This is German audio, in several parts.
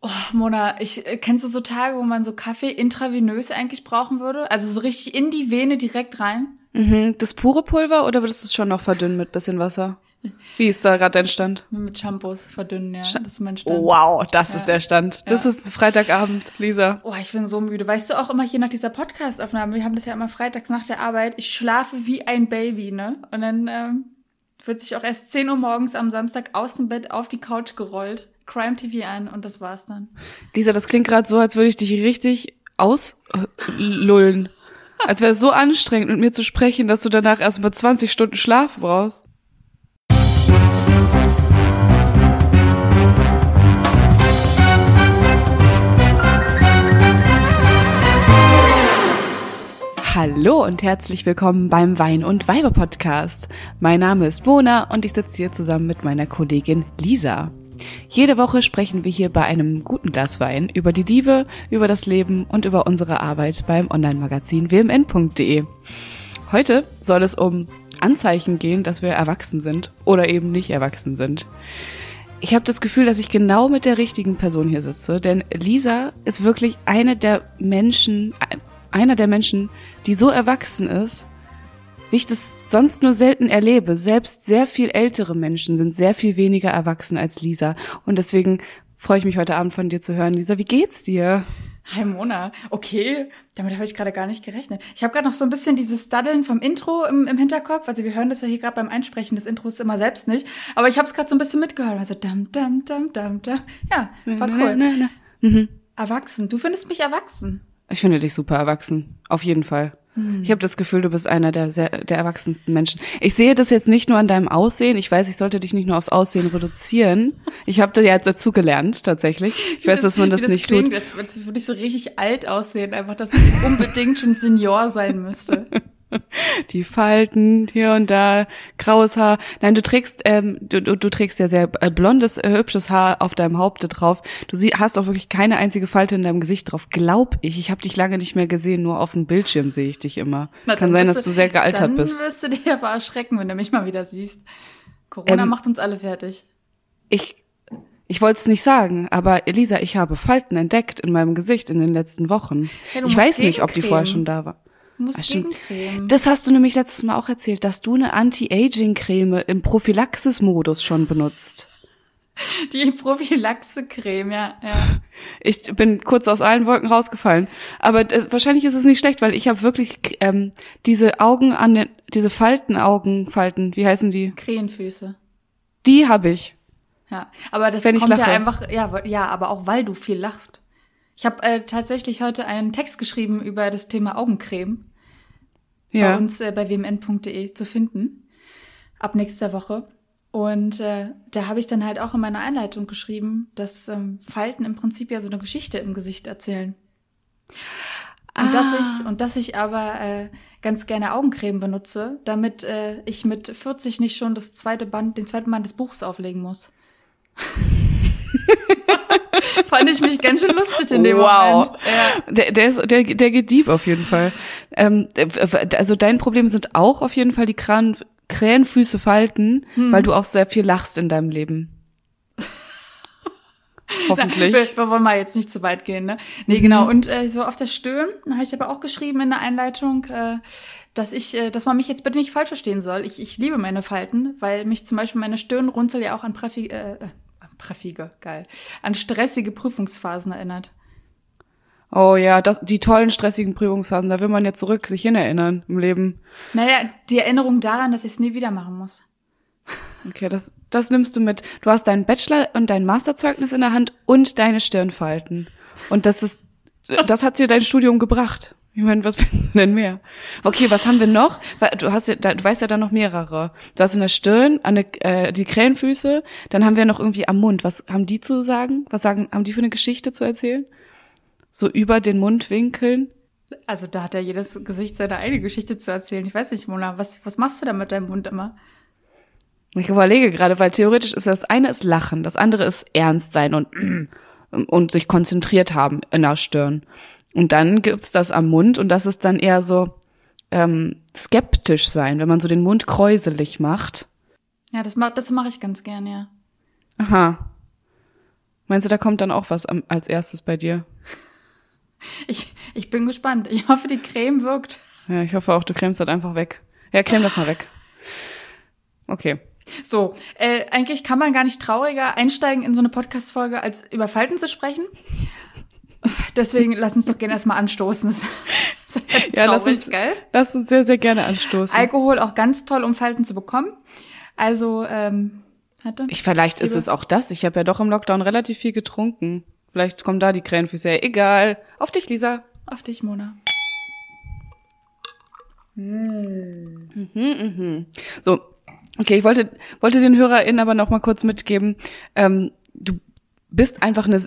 Oh, Mona, ich, äh, kennst du so Tage, wo man so Kaffee intravenös eigentlich brauchen würde? Also so richtig in die Vene direkt rein? Mhm. Das pure Pulver oder würdest du es schon noch verdünnen mit bisschen Wasser? Wie ist da gerade dein Stand? Mit Shampoos verdünnen, ja. Das ist mein Stand. Oh, wow, das Ja. ist der Stand. Das Ja. ist Freitagabend, Lisa. Oh, ich bin so müde. Weißt du auch immer hier nach dieser Podcast-Aufnahme, wir haben das ja immer freitags nach der Arbeit, ich schlafe wie ein Baby, ne? Und dann ähm, wird sich auch erst 10 Uhr morgens am Samstag aus dem Bett auf die Couch gerollt, Crime TV an und das war's dann. Lisa, das klingt gerade so, als würde ich dich richtig auslullen. Als wäre es so anstrengend, mit mir zu sprechen, dass du danach erst mal 20 Stunden Schlaf brauchst. Hallo und herzlich willkommen beim Wein und Weiber Podcast. Mein Name ist Mona und ich sitze hier zusammen mit meiner Kollegin Lisa. Jede Woche sprechen wir hier bei einem guten Glas Wein über die Liebe, über das Leben und über unsere Arbeit beim Online-Magazin wmn.de. Heute soll es um Anzeichen gehen, dass wir erwachsen sind oder eben nicht erwachsen sind. Ich habe das Gefühl, dass ich genau mit der richtigen Person hier sitze, denn Lisa ist wirklich eine der Menschen, einer der Menschen, die so erwachsen ist, wie ich das sonst nur selten erlebe. Selbst sehr viel ältere Menschen sind sehr viel weniger erwachsen als Lisa. Und deswegen freue ich mich heute Abend von dir zu hören. Lisa, wie geht's dir? Hi Mona, okay, damit habe ich gerade gar nicht gerechnet. Ich habe gerade noch so ein bisschen dieses Daddeln vom Intro im, im Hinterkopf. Also wir hören das ja hier gerade beim Einsprechen des Intros immer selbst nicht. Aber ich habe es gerade so ein bisschen mitgehört. Also dam, dam, dam, dam, dam. Ja, war cool. Na, na, na. Mhm. Erwachsen, du findest mich erwachsen. Ich finde dich super erwachsen. Auf jeden Fall. Ich habe das Gefühl, du bist einer der sehr, der erwachsensten Menschen. Ich sehe das jetzt nicht nur an deinem Aussehen. Ich weiß, ich sollte dich nicht nur aufs Aussehen reduzieren. Ich habe da ja dazu gelernt, tatsächlich. Ich weiß, dass man das, wie nicht klingt, tut. Jetzt als würde ich so richtig alt aussehen. Einfach, dass ich unbedingt schon Senior sein müsste. Die Falten hier und da, graues Haar. Nein, du trägst, ähm, du, du, du trägst ja sehr äh, blondes, äh, hübsches Haar auf deinem Haupte drauf. Du sie, hast auch wirklich keine einzige Falte in deinem Gesicht drauf. Glaub ich. Ich habe dich lange nicht mehr gesehen. Nur auf dem Bildschirm sehe ich dich immer. Na, Kann sein, dass du sehr gealtert dann bist. Dann wirst du dich aber erschrecken, wenn du mich mal wieder siehst. Corona Ähm, macht uns alle fertig. Ich, ich wollte es nicht sagen, aber Elisa, ich habe Falten entdeckt in meinem Gesicht in den letzten Wochen. Du ich weiß nicht, ob die vorher schon da war. Gegencremen. Das hast du nämlich letztes Mal auch erzählt, dass du eine Anti-Aging-Creme im Prophylaxis-Modus schon benutzt. Die Prophylaxe-Creme, ja, ja. Ich bin kurz aus allen Wolken rausgefallen. Aber äh, wahrscheinlich ist es nicht schlecht, weil ich habe wirklich ähm, diese Augen an den, diese Falten, Augenfalten, wie heißen die? Krähenfüße. Die habe ich. Ja, aber das Wenn kommt ja einfach, ja, ja, aber auch weil du viel lachst. Ich habe äh, tatsächlich heute einen Text geschrieben über das Thema Augencreme bei Ja. uns äh, bei wmn.de zu finden. Ab nächster Woche. Und äh, da habe ich dann halt auch in meiner Einleitung geschrieben, dass ähm, Falten im Prinzip ja so eine Geschichte im Gesicht erzählen. Und dass Ah. ich und dass ich aber äh, ganz gerne Augencreme benutze, damit äh, ich mit 40 nicht schon das zweite Band, den zweiten Band des Buchs auflegen muss. Fand ich mich ganz schön lustig in dem Wow. Moment. Ja. Der, der, ist, der, der geht deep auf jeden Fall. Ähm, äh, also dein Problem sind auch auf jeden Fall die Kran, Krähenfüße falten, Hm. weil du auch sehr viel lachst in deinem Leben. Hoffentlich. Wir, wir wollen mal jetzt nicht zu weit gehen, ne? Nee, genau. Und äh, so auf der Stirn habe ich aber auch geschrieben in der Einleitung, äh, dass ich, äh, dass man mich jetzt bitte nicht falsch verstehen soll. Ich, ich liebe meine Falten, weil mich zum Beispiel meine Stirnrunzel ja auch an Präfi äh, präfige, geil, an stressige Prüfungsphasen erinnert. Oh ja, das, die tollen stressigen Prüfungsphasen, da will man ja zurück sich hinerinnern im Leben. Naja, die Erinnerung daran, dass ich es nie wieder machen muss. Okay, das, das nimmst du mit. Du hast deinen Bachelor- und dein Masterzeugnis in der Hand und deine Stirnfalten. Und das ist, das hat dir dein Studium gebracht. Ich meine, was willst du denn mehr? Okay, was haben wir noch? Du hast ja, du weißt ja da noch mehrere. Du hast in der Stirn, an der, äh, die Krähenfüße, dann haben wir noch irgendwie am Mund. Was haben die zu sagen? Was sagen, haben die für eine Geschichte zu erzählen? So über den Mundwinkeln? Also da hat ja jedes Gesicht seine eigene Geschichte zu erzählen. Ich weiß nicht, Mona, was, was machst du da mit deinem Mund immer? Ich überlege gerade, weil theoretisch ist das eine ist Lachen, das andere ist Ernst sein und und sich konzentriert haben in der Stirn. Und dann gibt's das am Mund und das ist dann eher so ähm, skeptisch sein, wenn man so den Mund kräuselig macht. Ja, das, ma das mache ich ganz gern, ja. Aha. Meinst du, da kommt dann auch was am, als erstes bei dir? Ich, ich bin gespannt. Ich hoffe, die Creme wirkt. Ja, ich hoffe auch, du cremst das einfach weg. Ja, creme das mal weg. Okay. So, äh, eigentlich kann man gar nicht trauriger einsteigen in so eine Podcast-Folge, als über Falten zu sprechen. Deswegen lass uns doch gerne erstmal anstoßen. Halt ja, lass uns, geil. lass uns sehr, sehr gerne anstoßen. Alkohol auch ganz toll, um Falten zu bekommen. Also, ähm, hatte. Ich, vielleicht ist es auch das. Ich habe ja doch im Lockdown relativ viel getrunken. Vielleicht kommen da die Krähenfüße. Ja, egal. Auf dich, Lisa. Auf dich, Mona. Mm. Mhm, mhm. So, okay, ich wollte, wollte den HörerInnen aber noch mal kurz mitgeben, ähm, du bist einfach eine,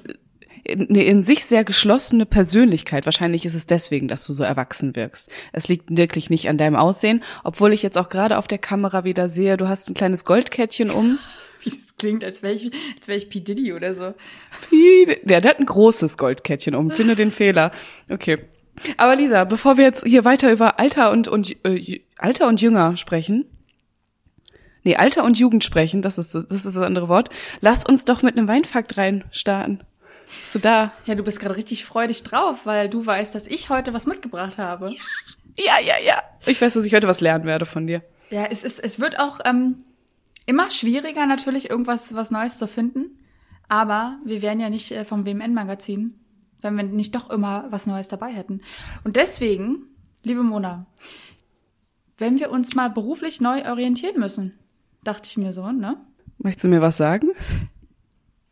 eine in sich sehr geschlossene Persönlichkeit. Wahrscheinlich ist es deswegen, dass du so erwachsen wirkst. Es liegt wirklich nicht an deinem Aussehen, obwohl ich jetzt auch gerade auf der Kamera wieder sehe, du hast ein kleines Goldkettchen um. Wie das klingt, als wäre ich, als wäre ich P. Diddy oder so. P. Der, der hat ein großes Goldkettchen um. Finde den Fehler. Okay. Aber Lisa, bevor wir jetzt hier weiter über Alter und, und äh, Alter und Jünger sprechen, nee, Alter und Jugend sprechen, das ist das ist das andere Wort, lass uns doch mit einem Weinfakt rein starten. Bist du da? Ja, du bist gerade richtig freudig drauf, weil du weißt, dass ich heute was mitgebracht habe. Ja, ja, ja. Ich weiß, dass ich heute was lernen werde von dir. Ja, es ist, es wird auch ähm, immer schwieriger natürlich irgendwas was Neues zu finden. Aber wir wären ja nicht äh, vom WMN-Magazin, wenn wir nicht doch immer was Neues dabei hätten. Und deswegen, liebe Mona, wenn wir uns mal beruflich neu orientieren müssen, dachte ich mir so, ne? Möchtest du mir was sagen?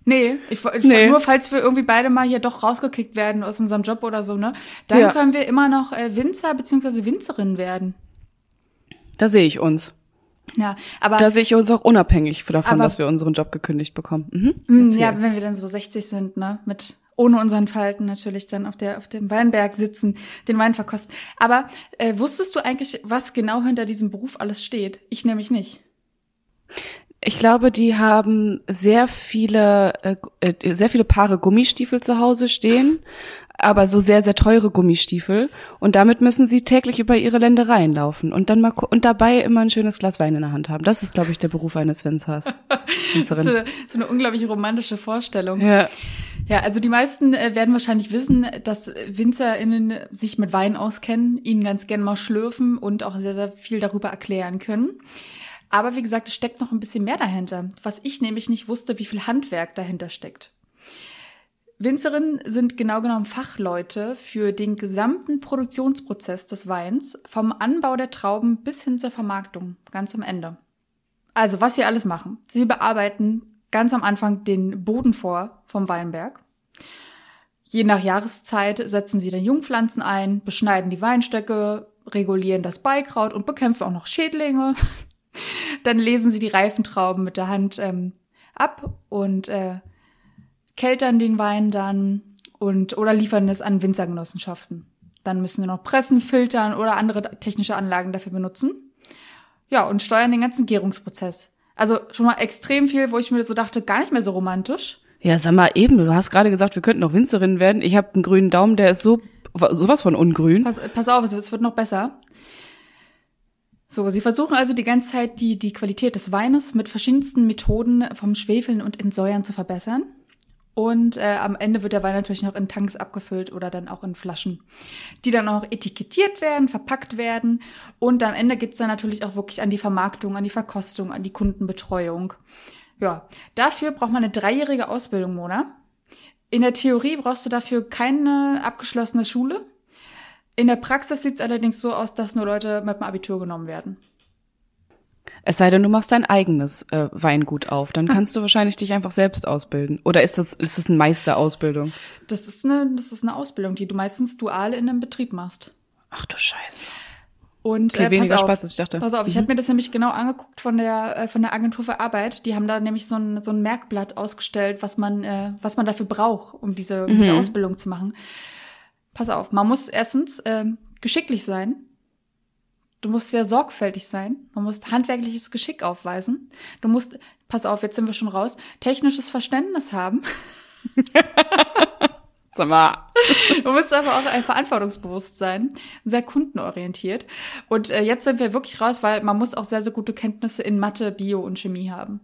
Nee, ich, ich nee. nur falls wir irgendwie beide mal hier doch rausgekickt werden aus unserem Job oder so, ne? Dann ja. können wir immer noch äh, Winzer bzw. Winzerin werden. Da sehe ich uns. Ja, aber da sehe ich uns auch unabhängig davon, aber, dass wir unseren Job gekündigt bekommen. Mhm. Mm, ja, wenn wir dann so 60 sind, ne, mit ohne unseren Falten natürlich dann auf der auf dem Weinberg sitzen, den Wein verkosten. Aber äh, wusstest du eigentlich, was genau hinter diesem Beruf alles steht? Ich nämlich nicht. Ich glaube, die haben sehr viele, äh, äh, sehr viele Paare Gummistiefel zu Hause stehen, aber so sehr, sehr teure Gummistiefel. Und damit müssen sie täglich über ihre Ländereien laufen und dann mal und dabei immer ein schönes Glas Wein in der Hand haben. Das ist, glaube ich, der Beruf eines Winzers. so, eine, so eine unglaublich romantische Vorstellung. Ja. Ja, also die meisten äh, werden wahrscheinlich wissen, dass WinzerInnen sich mit Wein auskennen, ihn ganz gern mal schlürfen und auch sehr, sehr viel darüber erklären können. Aber wie gesagt, es steckt noch ein bisschen mehr dahinter, was ich nämlich nicht wusste, wie viel Handwerk dahinter steckt. Winzerinnen sind genau genommen Fachleute für den gesamten Produktionsprozess des Weins, vom Anbau der Trauben bis hin zur Vermarktung, ganz am Ende. Also, was sie alles machen. Sie bearbeiten ganz am Anfang den Boden vor vom Weinberg. Je nach Jahreszeit setzen sie dann Jungpflanzen ein, beschneiden die Weinstöcke, regulieren das Beikraut und bekämpfen auch noch Schädlinge. Dann lesen sie die reifen Trauben mit der Hand ähm, ab und äh, keltern den Wein dann und oder liefern es an Winzergenossenschaften. Dann müssen wir noch pressen, filtern oder andere technische Anlagen dafür benutzen. Ja, und steuern den ganzen Gärungsprozess. Also schon mal extrem viel, wo ich mir so dachte, gar nicht mehr so romantisch. Ja, sag mal eben, du hast gerade gesagt, wir könnten noch Winzerinnen werden. Ich habe einen grünen Daumen, der ist so sowas von ungrün. Pass, pass auf, es wird noch besser. So, sie versuchen also die ganze Zeit die, die Qualität des Weines mit verschiedensten Methoden vom Schwefeln und Entsäuern zu verbessern. Und äh, am Ende wird der Wein natürlich noch in Tanks abgefüllt oder dann auch in Flaschen, die dann auch etikettiert werden, verpackt werden. Und am Ende geht's dann natürlich auch wirklich an die Vermarktung, an die Verkostung, an die Kundenbetreuung. Ja, dafür braucht man eine dreijährige Ausbildung, Mona. In der Theorie brauchst du dafür keine abgeschlossene Schule. In der Praxis sieht es allerdings so aus, dass nur Leute mit dem Abitur genommen werden. Es sei denn, du machst dein eigenes äh, Weingut auf, dann kannst du wahrscheinlich dich einfach selbst ausbilden. Oder ist das, ist das eine Meisterausbildung? Das ist eine, das ist eine Ausbildung, die du meistens dual in einem Betrieb machst. Ach du Scheiße. Und okay, äh, weniger auf, Spaß, als ich dachte. Pass auf, ich mhm. habe mir das nämlich genau angeguckt von der äh, von der Agentur für Arbeit. Die haben da nämlich so ein so ein Merkblatt ausgestellt, was man äh, was man dafür braucht, um diese, um diese mhm. Ausbildung zu machen pass auf, man muss erstens äh, geschicklich sein. Du musst sehr sorgfältig sein. Man muss handwerkliches Geschick aufweisen. Du musst, pass auf, jetzt sind wir schon raus, technisches Verständnis haben. Sag mal. Du musst aber auch ein verantwortungsbewusst sein, sehr kundenorientiert. Und äh, jetzt sind wir wirklich raus, weil man muss auch sehr, sehr gute Kenntnisse in Mathe, Bio und Chemie haben.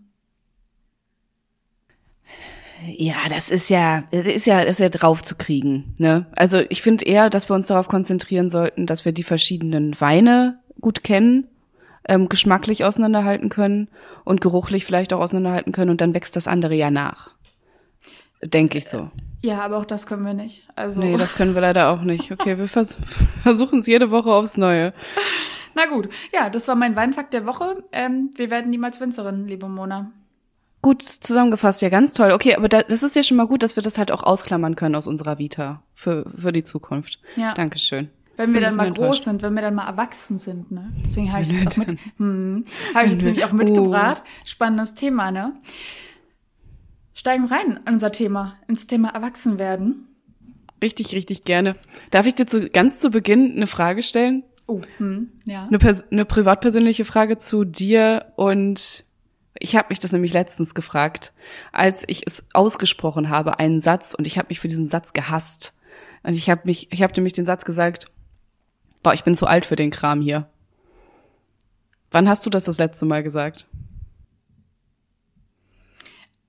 Ja, das ist ja, das ist ja, das ist ja drauf zu kriegen. Ne? Also ich finde eher, dass wir uns darauf konzentrieren sollten, dass wir die verschiedenen Weine gut kennen, ähm, geschmacklich auseinanderhalten können und geruchlich vielleicht auch auseinanderhalten können und dann wächst das andere ja nach. Denke ich so. Ja, aber auch das können wir nicht. Also. Nee, das können wir leider auch nicht. Okay, wir vers versuchen es jede Woche aufs Neue. Na gut, ja, das war mein Weinfakt der Woche. Ähm, wir werden niemals Winzerin, liebe Mona. Gut zusammengefasst, ja, ganz toll. Okay, aber da, das ist ja schon mal gut, dass wir das halt auch ausklammern können aus unserer Vita für, für die Zukunft. Ja. Dankeschön. Wenn wir dann mal groß sind, wenn wir dann mal erwachsen sind, ne? Deswegen habe ich es auch mit, hm, habe ich jetzt nämlich auch mitgebracht. Oh. Spannendes Thema, ne? Steigen rein in unser Thema, ins Thema Erwachsenwerden. Richtig, richtig gerne. Darf ich dir zu, ganz zu Beginn eine Frage stellen? Oh, hm, ja. Eine, eine privatpersönliche Frage zu dir und ich habe mich das nämlich letztens gefragt, als ich es ausgesprochen habe, einen Satz und ich habe mich für diesen Satz gehasst. Und ich habe mich, ich habe nämlich den Satz gesagt, boah, ich bin zu alt für den Kram hier. Wann hast du das das letzte Mal gesagt?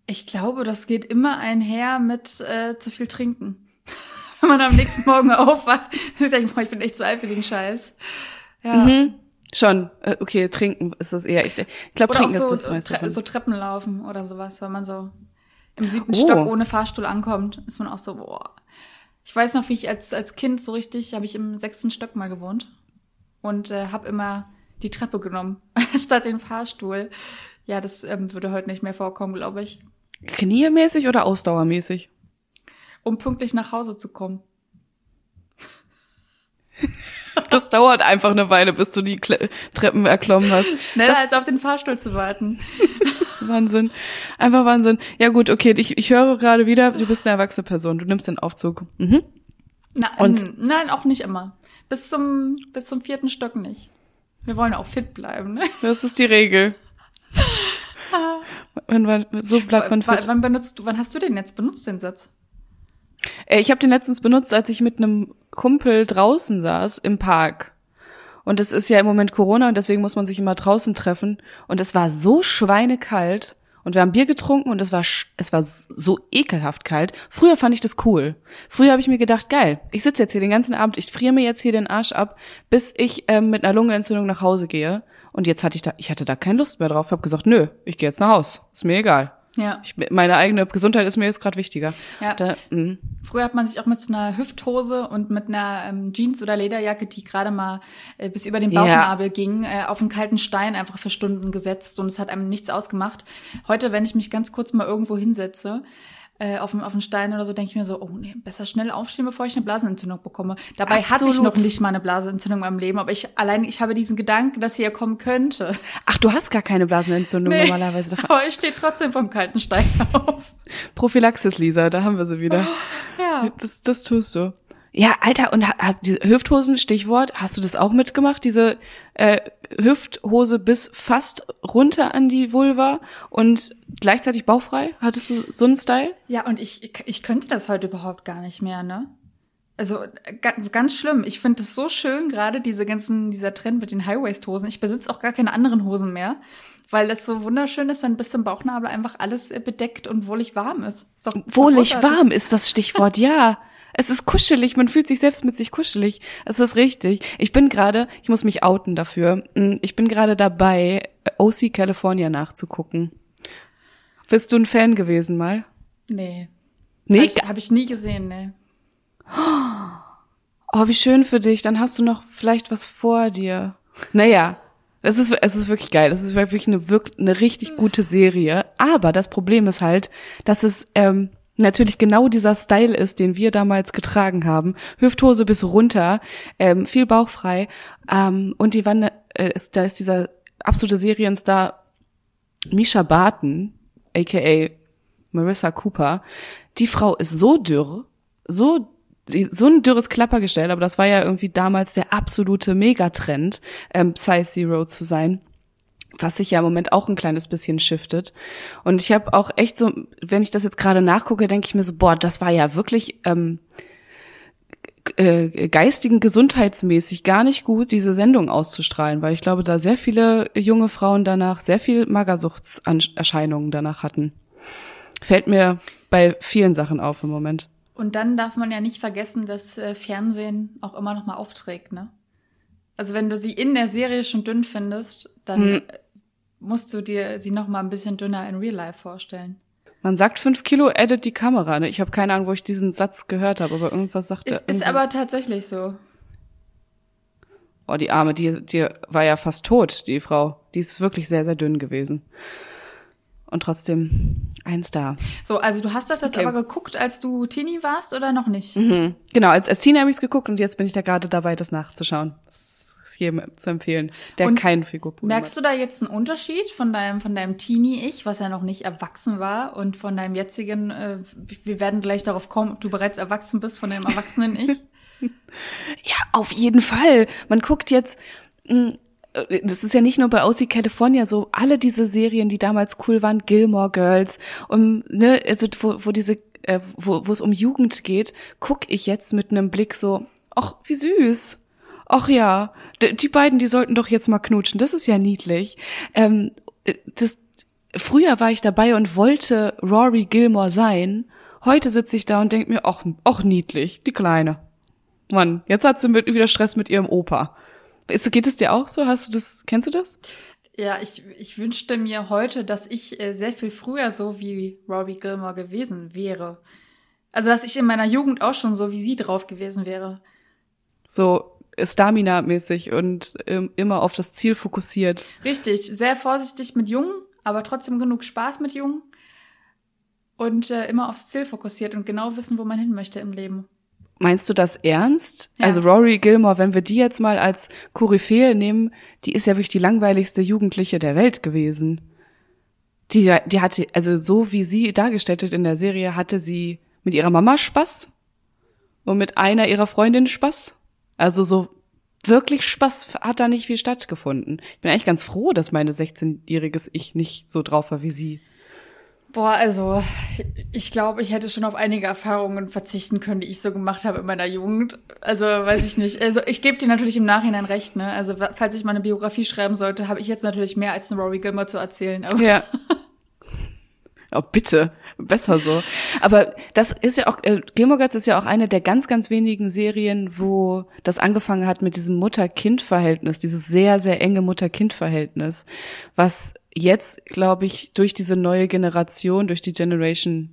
Ich glaube, das geht immer einher mit äh, zu viel trinken. Wenn man am nächsten Morgen aufwacht, ich denke, boah, ich bin echt zu alt für den Scheiß. Ja. Mhm. Schon, äh, okay, trinken ist das eher. Ich, glaube, trinken so, ist das meiste. Tre so Treppen laufen oder sowas, wenn man so im siebten oh. Stock ohne Fahrstuhl ankommt, ist man auch so, boah. Ich weiß noch, wie ich als, als Kind so richtig, habe ich im sechsten Stock mal gewohnt und äh, habe immer die Treppe genommen, statt den Fahrstuhl. Ja, das ähm, würde heute nicht mehr vorkommen, glaube ich. Kniemäßig oder ausdauermäßig? Um pünktlich nach Hause zu kommen. Das dauert einfach eine Weile, bis du die Kle Treppen erklommen hast. Schneller das als auf den Fahrstuhl zu warten. Wahnsinn. Einfach Wahnsinn. Ja gut, okay, ich, ich höre gerade wieder, du bist eine erwachsene Person, du nimmst den Aufzug. Mhm. Na, Und nein, auch nicht immer. Bis zum, bis zum vierten Stock nicht. Wir wollen auch fit bleiben, ne? Das ist die Regel. wann, wann, so bleibt man fit. Wann benutzt du, wann hast du den jetzt benutzt, den Satz? Äh, ich habe den letztens benutzt, als ich mit einem Kumpel draußen saß im Park. Und es ist ja im Moment Corona und deswegen muss man sich immer draußen treffen. Und es war so schweinekalt. Und wir haben Bier getrunken und es war, es war so ekelhaft kalt. Früher fand ich das cool. Früher habe ich mir gedacht, geil, ich sitze jetzt hier den ganzen Abend, ich friere mir jetzt hier den Arsch ab, bis ich ähm, mit einer Lungenentzündung nach Hause gehe. Und jetzt hatte ich da, ich hatte da keine Lust mehr drauf. Hab gesagt, nö, ich gehe jetzt nach Haus. Ist mir egal. Ja. Ich, meine eigene Gesundheit ist mir jetzt gerade wichtiger. Ja. Da, mm. Früher hat man sich auch mit einer Hüfthose und mit einer ähm, Jeans oder Lederjacke, die gerade mal äh, bis über den Bauchnabel ja. ging, äh, auf einen kalten Stein einfach für Stunden gesetzt und es hat einem nichts ausgemacht. Heute, wenn ich mich ganz kurz mal irgendwo hinsetze, äh, auf, auf einen Stein oder so, denke ich mir so, oh nee, besser schnell aufstehen, bevor ich eine Blasenentzündung bekomme. Dabei Absolut. hatte ich noch nicht mal eine Blasenentzündung in meinem Leben, aber ich allein, ich habe diesen Gedanken, dass sie ja kommen könnte. Ach, du hast gar keine Blasenentzündung nee, normalerweise. Davon. Aber ich stehe trotzdem vom kalten Stein auf. Prophylaxis, Lisa, da haben wir sie wieder. Ja. Das, das tust du. Ja, Alter, und hast, diese Hüfthosen, Stichwort, hast du das auch mitgemacht? Diese äh, Hüfthose bis fast runter an die Vulva und gleichzeitig bauchfrei? Hattest du so einen Style? Ja, und ich, ich könnte das heute überhaupt gar nicht mehr, ne? Also ganz schlimm. Ich finde es so schön, gerade diese ganzen, dieser Trend mit den High-Waist-Hosen. Ich besitze auch gar keine anderen Hosen mehr, weil das so wunderschön ist, wenn bis zum Bauchnabel einfach alles bedeckt und wohlig warm ist. ist, doch, ist wohlig warm ist das Stichwort, ja. Es ist kuschelig, man fühlt sich selbst mit sich kuschelig. Es ist richtig. Ich bin gerade, ich muss mich outen dafür. Mm, ich bin gerade dabei, OC California nachzugucken. Bist du ein Fan gewesen mal? Nee. Nee? Habe ich, hab ich nie gesehen, nee. Oh, wie schön für dich. Dann hast du noch vielleicht was vor dir. Naja, es ist, es ist wirklich geil. Es ist wirklich eine, wirklich eine richtig gute Serie. Aber das Problem ist halt, dass es ähm, natürlich genau dieser Style ist, den wir damals getragen haben. Hüfthose bis runter, ähm, viel bauchfrei. Ähm, und die Wanne, äh, ist, da ist dieser absolute Serienstar Misha Barton, aka Marissa Cooper. Die Frau ist so dürr, so so ein dürres Klappergestell, aber das war ja irgendwie damals der absolute Megatrend, ähm, Size Zero zu sein was sich ja im Moment auch ein kleines bisschen shiftet. Und ich habe auch echt so, wenn ich das jetzt gerade nachgucke, denke ich mir so, boah, das war ja wirklich ähm, äh, geistigen gesundheitsmäßig gar nicht gut, diese Sendung auszustrahlen, weil ich glaube, da sehr viele junge Frauen danach sehr viel Magersuchtserscheinungen danach hatten. Fällt mir bei vielen Sachen auf im Moment. Und dann darf man ja nicht vergessen, dass äh, Fernsehen auch immer noch mal aufträgt, ne? Also wenn du sie in der Serie schon dünn findest, dann hm. Musst du dir sie noch mal ein bisschen dünner in Real Life vorstellen. Man sagt fünf Kilo edit die Kamera. Ne? Ich habe keine Ahnung, wo ich diesen Satz gehört habe, aber irgendwas sagt er. Ist, ist aber tatsächlich so. Oh, die Arme, die, die war ja fast tot, die Frau. Die ist wirklich sehr, sehr dünn gewesen. Und trotzdem ein Star. So, also du hast das jetzt okay. aber geguckt, als du Teenie warst oder noch nicht? Mhm. Genau, als, als Teenie habe ich es geguckt und jetzt bin ich da gerade dabei, das nachzuschauen. Das ist jedem zu empfehlen, der und kein Figurproblem Merkst hat. du da jetzt einen Unterschied von deinem, von deinem Teenie-Ich, was ja noch nicht erwachsen war, und von deinem jetzigen, äh, wir werden gleich darauf kommen, ob du bereits erwachsen bist, von deinem Erwachsenen-Ich? ja, auf jeden Fall. Man guckt jetzt, hm, äh, das ist ja nicht nur bei OC California so, alle diese Serien, die damals cool waren, Gilmore Girls, um, ne, also wo, wo diese, äh, wo, wo es um Jugend geht, guck ich jetzt mit einem Blick so, ach, wie süß. Ach ja, die beiden, die sollten doch jetzt mal knutschen, das ist ja niedlich. Ähm, äh, das, früher war ich dabei und wollte Rory Gilmore sein. Heute sitze ich da und denk mir, ach, ach niedlich, die Kleine. Mann, jetzt hat sie mit, wieder Stress mit ihrem Opa. Ist, geht es dir auch so? Hast du das, kennst du das? Ja, ich, ich wünschte mir heute, dass ich äh, sehr viel früher so wie Robbie Gilmore gewesen wäre. Also, dass ich in meiner Jugend auch schon so wie sie drauf gewesen wäre. So Stamina-mäßig und ähm, immer auf das Ziel fokussiert. Richtig, sehr vorsichtig mit Jungen, aber trotzdem genug Spaß mit Jungen. Und äh, immer aufs Ziel fokussiert und genau wissen, wo man hin möchte im Leben. Meinst du das ernst? Ja. Also Rory Gilmore, wenn wir die jetzt mal als Koryphäe nehmen, die ist ja wirklich die langweiligste Jugendliche der Welt gewesen. Die, die hatte, also so wie sie dargestellt wird in der Serie, hatte sie mit ihrer Mama Spaß und mit einer ihrer Freundinnen Spaß. Also so wirklich Spaß hat da nicht viel stattgefunden. Ich bin eigentlich ganz froh, dass meine 16-jähriges Ich nicht so drauf war wie sie. Boah, also ich glaube, ich hätte schon auf einige Erfahrungen verzichten können, die ich so gemacht habe in meiner Jugend. Also weiß ich nicht. Also ich gebe dir natürlich im Nachhinein recht. Ne? Also falls ich mal eine Biografie schreiben sollte, habe ich jetzt natürlich mehr als eine Rory Gilmore zu erzählen. Aber ja. Oh, bitte. Besser so. Aber das ist ja auch, äh, Gilmore Girls ist ja auch eine der ganz, ganz wenigen Serien, wo das angefangen hat mit diesem Mutter-Kind-Verhältnis, dieses sehr, sehr enge Mutter-Kind-Verhältnis, was jetzt, glaube ich, durch diese neue Generation, durch die Generation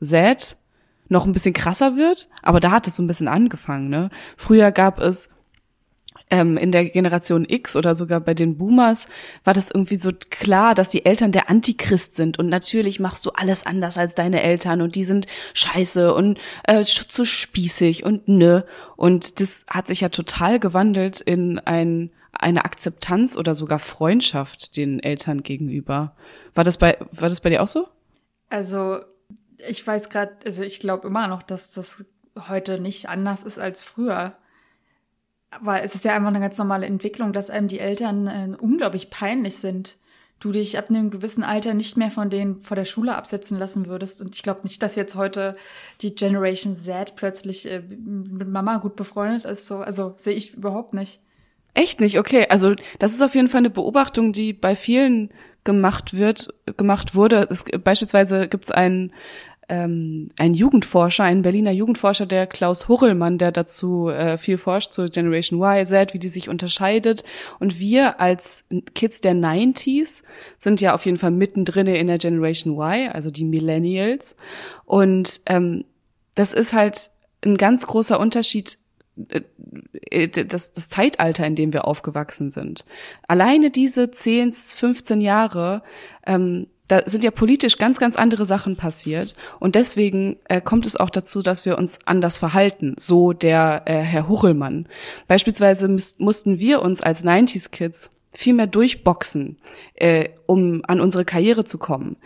Z noch ein bisschen krasser wird. Aber da hat es so ein bisschen angefangen. Ne? Früher gab es ähm, in der Generation X oder sogar bei den Boomers war das irgendwie so klar, dass die Eltern der Antichrist sind und natürlich machst du alles anders als deine Eltern und die sind scheiße und äh, zu spießig und ne und das hat sich ja total gewandelt in ein eine Akzeptanz oder sogar Freundschaft den Eltern gegenüber. War das bei, war das bei dir auch so? Also, ich weiß gerade, also ich glaube immer noch, dass das heute nicht anders ist als früher. Aber es ist ja einfach eine ganz normale Entwicklung, dass einem die Eltern äh, unglaublich peinlich sind. Du dich ab einem gewissen Alter nicht mehr von denen vor der Schule absetzen lassen würdest. Und ich glaube nicht, dass jetzt heute die Generation Z plötzlich äh, mit Mama gut befreundet ist. So, also sehe ich überhaupt nicht. Echt nicht? Okay, also das ist auf jeden Fall eine Beobachtung, die bei vielen gemacht wird, gemacht wurde. Es, beispielsweise gibt es einen, ähm, einen Jugendforscher, einen Berliner Jugendforscher, der Klaus Hurrellmann, der dazu äh, viel forscht, zu Generation Y, Z, wie die sich unterscheidet. Und wir als Kids der 90s sind ja auf jeden Fall mittendrin in der Generation Y, also die Millennials. Und ähm, das ist halt ein ganz großer Unterschied äh, äh, das, das Zeitalter, in dem wir aufgewachsen sind. Alleine diese 10, 15 Jahre, ähm, da sind ja politisch ganz, ganz andere Sachen passiert. Und deswegen äh, kommt es auch dazu, dass wir uns anders verhalten. So der äh, Herr Huchelmann. Beispielsweise mussten wir uns als 90s-Kids viel mehr durchboxen, äh, um an unsere Karriere zu kommen.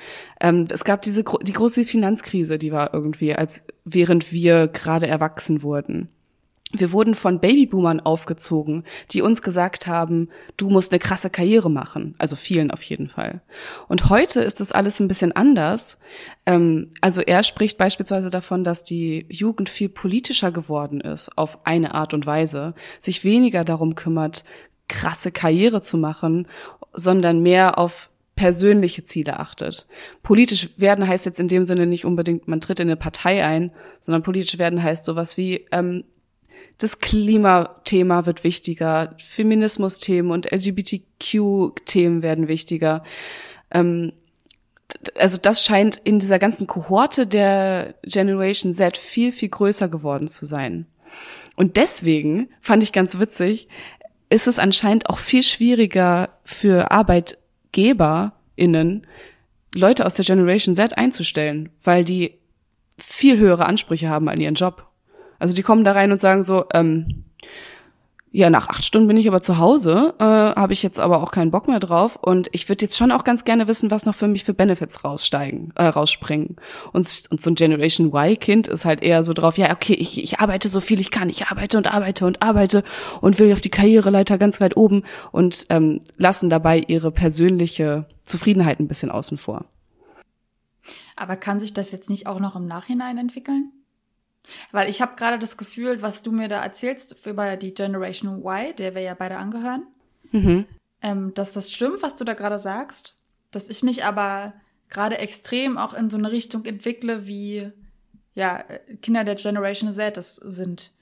Ähm, es gab diese die große Finanzkrise, die war irgendwie, als während wir gerade erwachsen wurden wir wurden von Babyboomern aufgezogen, die uns gesagt haben, du musst eine krasse Karriere machen. Also vielen auf jeden Fall. Und heute ist das alles ein bisschen anders. Ähm, also er spricht beispielsweise davon, dass die Jugend viel politischer geworden ist, auf eine Art und Weise, sich weniger darum kümmert, krasse Karriere zu machen, sondern mehr auf persönliche Ziele achtet. Politisch werden heißt jetzt in dem Sinne nicht unbedingt, man tritt in eine Partei ein, sondern politisch werden heißt sowas wie, ähm, das Klimathema wird wichtiger, Feminismus-Themen und LGBTQ-Themen werden wichtiger. Ähm, also das scheint in dieser ganzen Kohorte der Generation Z viel, viel größer geworden zu sein. Und deswegen fand ich ganz witzig, ist es anscheinend auch viel schwieriger für ArbeitgeberInnen, Leute aus der Generation Z einzustellen, weil die viel höhere Ansprüche haben an ihren Job. Also die kommen da rein und sagen so, ähm, ja, nach acht Stunden bin ich aber zu Hause, äh, habe ich jetzt aber auch keinen Bock mehr drauf und ich würde jetzt schon auch ganz gerne wissen, was noch für mich für Benefits raussteigen, äh, rausspringen. Und, und so ein Generation Y-Kind ist halt eher so drauf, ja, okay, ich, ich arbeite so viel ich kann, ich arbeite und arbeite und arbeite und will auf die Karriereleiter ganz weit oben und ähm, lassen dabei ihre persönliche Zufriedenheit ein bisschen außen vor. Aber kann sich das jetzt nicht auch noch im Nachhinein entwickeln? Weil ich habe gerade das Gefühl, was du mir da erzählst über die Generation Y, der wir ja beide angehören, mhm. ähm, dass das stimmt, was du da gerade sagst, dass ich mich aber gerade extrem auch in so eine Richtung entwickle, wie ja Kinder der Generation Z das sind.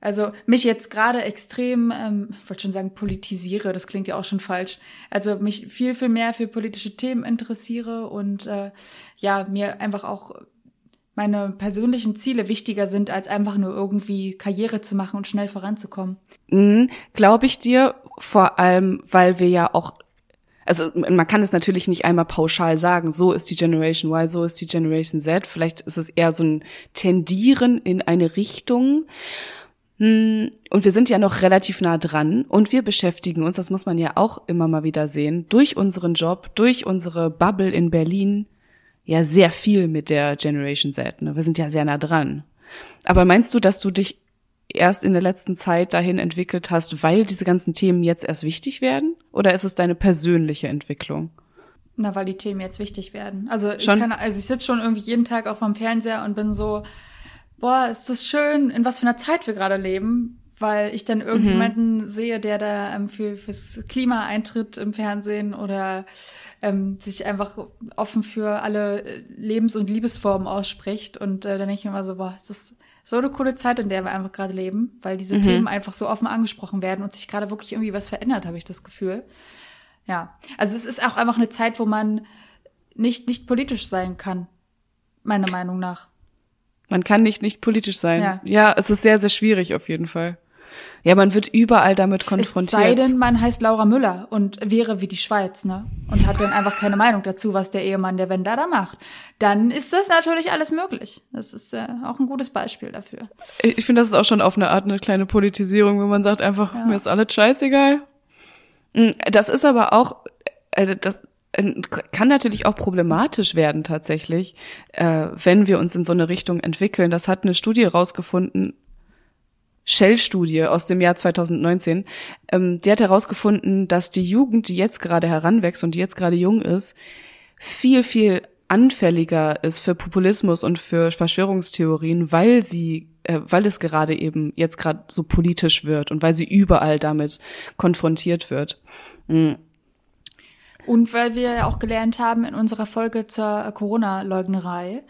Also mich jetzt gerade extrem, ähm, ich wollte schon sagen, politisiere, das klingt ja auch schon falsch. Also mich viel, viel mehr für politische Themen interessiere und äh, ja, mir einfach auch meine persönlichen Ziele wichtiger sind, als einfach nur irgendwie Karriere zu machen und schnell voranzukommen. Mhm, Glaube ich dir, vor allem, weil wir ja auch, also man kann es natürlich nicht einmal pauschal sagen, so ist die Generation Y, so ist die Generation Z. Vielleicht ist es eher so ein Tendieren in eine Richtung. Hm, und wir sind ja noch relativ nah dran und wir beschäftigen uns, das muss man ja auch immer mal wieder sehen, durch unseren Job, durch unsere Bubble in Berlin ja sehr viel mit der Generation Z. Ne? Wir sind ja sehr nah dran. Aber meinst du, dass du dich erst in der letzten Zeit dahin entwickelt hast, weil diese ganzen Themen jetzt erst wichtig werden? Oder ist es deine persönliche Entwicklung? Na, weil die Themen jetzt wichtig werden. Also schon? ich kann, also ich sitze schon irgendwie jeden Tag auch vom Fernseher und bin so, boah, ist das schön, in was für einer Zeit wir gerade leben, weil ich dann irgendjemanden mhm. sehe, der da ähm, für fürs Klima eintritt im Fernsehen oder ähm, sich einfach offen für alle äh, Lebens- und Liebesformen ausspricht. Und äh, dann denke ich mir immer so, boah, es ist so eine coole Zeit, in der wir einfach gerade leben, weil diese mhm. Themen einfach so offen angesprochen werden und sich gerade wirklich irgendwie was verändert, habe ich das Gefühl. Ja, also es ist auch einfach eine Zeit, wo man nicht, nicht politisch sein kann, meiner Meinung nach. Man kann nicht nicht politisch sein. Ja. ja, es ist sehr, sehr schwierig auf jeden Fall. Ja, man wird überall damit konfrontiert. Es sei denn, man heißt Laura Müller und wäre wie die Schweiz, ne? Und hat dann einfach keine Meinung dazu, was der Ehemann der Wenda da macht. Dann ist das natürlich alles möglich. Das ist äh, auch ein gutes Beispiel dafür. Ich finde, das ist auch schon auf eine Art eine kleine Politisierung, wenn man sagt einfach, ja. mir ist alles scheißegal. Mm, das ist aber auch, äh, das äh, kann natürlich auch problematisch werden tatsächlich, äh, wenn wir uns in so eine Richtung entwickeln. Das hat eine Studie rausgefunden, Shell-Studie aus dem Jahr 2019, ähm, die hat herausgefunden, dass die Jugend, die jetzt gerade heranwächst und die jetzt gerade jung ist, viel, viel anfälliger ist für Populismus und für Verschwörungstheorien, weil sie, äh, weil es gerade eben jetzt gerade so politisch wird und weil sie überall damit konfrontiert wird. Mhm. Und weil wir ja auch gelernt haben in unserer Folge zur Corona-Leugnerei,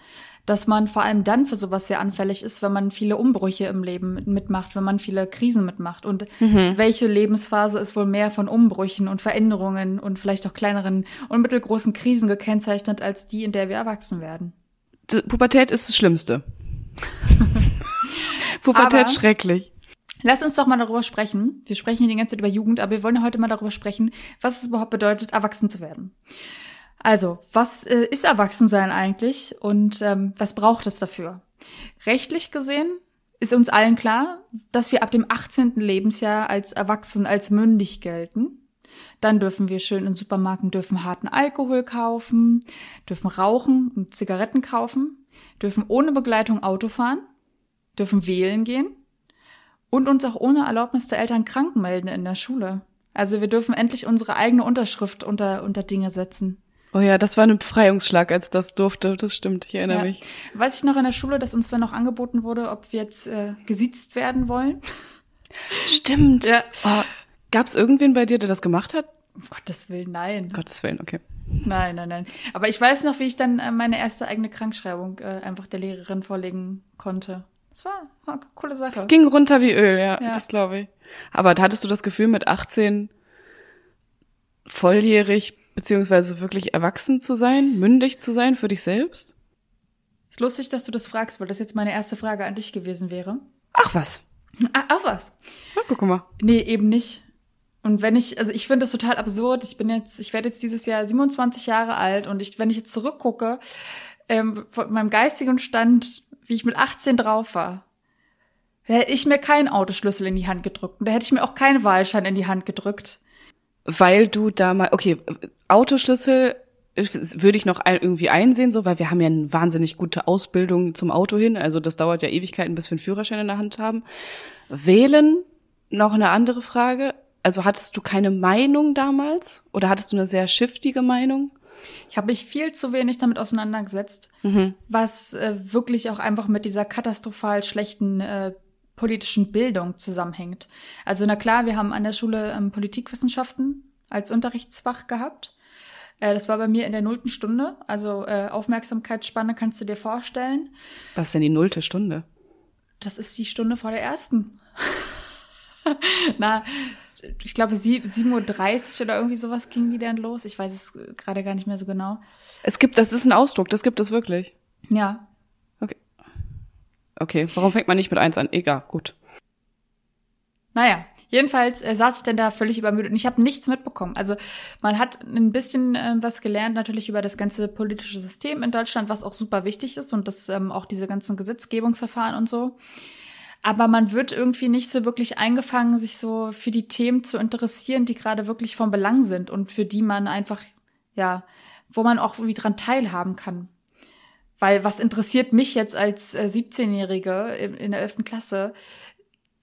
dass man vor allem dann für sowas sehr anfällig ist, wenn man viele Umbrüche im Leben mitmacht, wenn man viele Krisen mitmacht. Und mhm. welche Lebensphase ist wohl mehr von Umbrüchen und Veränderungen und vielleicht auch kleineren und mittelgroßen Krisen gekennzeichnet als die, in der wir erwachsen werden? Die Pubertät ist das Schlimmste. Pubertät aber schrecklich. Lass uns doch mal darüber sprechen. Wir sprechen hier die ganze Zeit über Jugend, aber wir wollen heute mal darüber sprechen, was es überhaupt bedeutet, erwachsen zu werden. Also, was äh, ist Erwachsensein eigentlich und ähm, was braucht es dafür? Rechtlich gesehen ist uns allen klar, dass wir ab dem 18. Lebensjahr als erwachsen, als mündig gelten. Dann dürfen wir schön in Supermärkten dürfen harten Alkohol kaufen, dürfen rauchen und Zigaretten kaufen, dürfen ohne Begleitung Auto fahren, dürfen wählen gehen und uns auch ohne Erlaubnis der Eltern krank melden in der Schule. Also wir dürfen endlich unsere eigene Unterschrift unter, unter Dinge setzen. Oh ja, das war ein Befreiungsschlag, als das durfte. Das stimmt, ich erinnere ja. mich. Weiß ich noch in der Schule, dass uns dann noch angeboten wurde, ob wir jetzt äh, gesiezt werden wollen. Stimmt. Ja. Oh, Gab es irgendwen bei dir, der das gemacht hat? Um Gottes Willen, nein. Gottes Willen, okay. Nein, nein, nein. Aber ich weiß noch, wie ich dann äh, meine erste eigene Krankschreibung äh, einfach der Lehrerin vorlegen konnte. Das war, war eine coole Sache. Es ging runter wie Öl, ja, Ja. das glaube ich. Aber hattest du das Gefühl, mit 18 volljährig beziehungsweise wirklich erwachsen zu sein, mündig zu sein für dich selbst? Ist lustig, dass du das fragst, weil das jetzt meine erste Frage an dich gewesen wäre. Ach was. Ah, auch was? Na, guck mal. Nee, eben nicht. Und wenn ich, also ich finde das total absurd. Ich bin jetzt, ich werde jetzt dieses Jahr 27 Jahre alt und ich, wenn ich jetzt zurückgucke, ähm, von meinem geistigen Stand, wie ich mit 18 drauf war, da hätte ich mir keinen Autoschlüssel in die Hand gedrückt. Und da hätte ich mir auch keinen Wahlschein in die Hand gedrückt. Weil du da mal, okay, Autoschlüssel würde ich noch ein, irgendwie einsehen, so, weil wir haben ja eine wahnsinnig gute Ausbildung zum Auto hin. Also das dauert ja Ewigkeiten, bis wir einen Führerschein in der Hand haben. Wählen, noch eine andere Frage. Also hattest du keine Meinung damals? Oder hattest du eine sehr shiftige Meinung? Ich habe mich viel zu wenig damit auseinandergesetzt, was äh, wirklich auch einfach mit dieser katastrophal schlechten äh, politischen Bildung zusammenhängt. Also na klar, wir haben an der Schule ähm, Politikwissenschaften als Unterrichtsfach gehabt. Äh, das war bei mir in der nullten Stunde. Also äh, Aufmerksamkeitsspanne kannst du dir vorstellen. Was ist denn die nullte Stunde? Das ist die Stunde vor der ersten. Na, ich glaube, sie- 7.30 Uhr oder irgendwie sowas ging die dann los. Ich weiß es äh, gerade gar nicht mehr so genau. Es gibt, das ist ein Ausdruck, das gibt es wirklich. Ja. Okay, warum fängt man nicht mit eins an? Egal, gut. Naja, jedenfalls äh, saß ich dann da völlig übermüdet und ich habe nichts mitbekommen. Also man hat ein bisschen äh, was gelernt natürlich über das ganze politische System in Deutschland, was auch super wichtig ist und das ähm, auch diese ganzen Gesetzgebungsverfahren und so. Aber man wird irgendwie nicht so wirklich eingefangen, sich so für die Themen zu interessieren, die gerade wirklich von Belang sind und für die man einfach, ja, wo man auch irgendwie dran teilhaben kann. Weil was interessiert mich jetzt als äh, 17-Jährige in, in der 11. Klasse,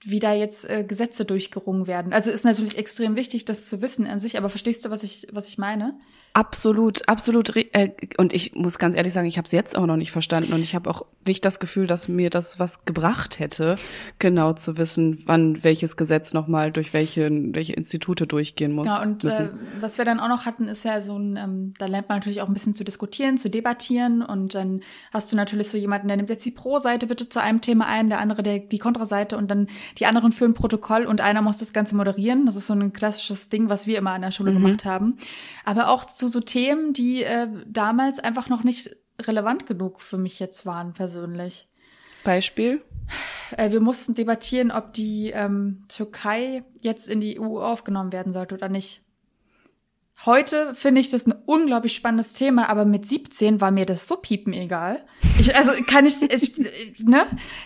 wie da jetzt äh, Gesetze durchgerungen werden. Also ist natürlich extrem wichtig, das zu wissen an sich, aber verstehst du, was ich, was ich meine? Absolut, absolut. Äh, und ich muss ganz ehrlich sagen, ich habe es jetzt auch noch nicht verstanden und ich habe auch nicht das Gefühl, dass mir das was gebracht hätte, genau zu wissen, wann welches Gesetz nochmal durch welche, welche Institute durchgehen muss. Ja, und äh, müssen. was wir dann auch noch hatten, ist ja so ein, ähm, da lernt man natürlich auch ein bisschen zu diskutieren, zu debattieren und dann hast du natürlich so jemanden, der nimmt jetzt die Pro-Seite bitte zu einem Thema ein, der andere der, die Kontraseite und dann die anderen führen Protokoll und einer muss das Ganze moderieren. Das ist so ein klassisches Ding, was wir immer an der Schule gemacht haben. Aber auch zu so Themen, die äh, damals einfach noch nicht relevant genug für mich jetzt waren, persönlich. Beispiel? Äh, wir mussten debattieren, ob die ähm, Türkei jetzt in die EU aufgenommen werden sollte oder nicht. Heute finde ich das ein unglaublich spannendes Thema, aber mit 17 war mir das so piepen egal. Ich, also kann ich, ich ne?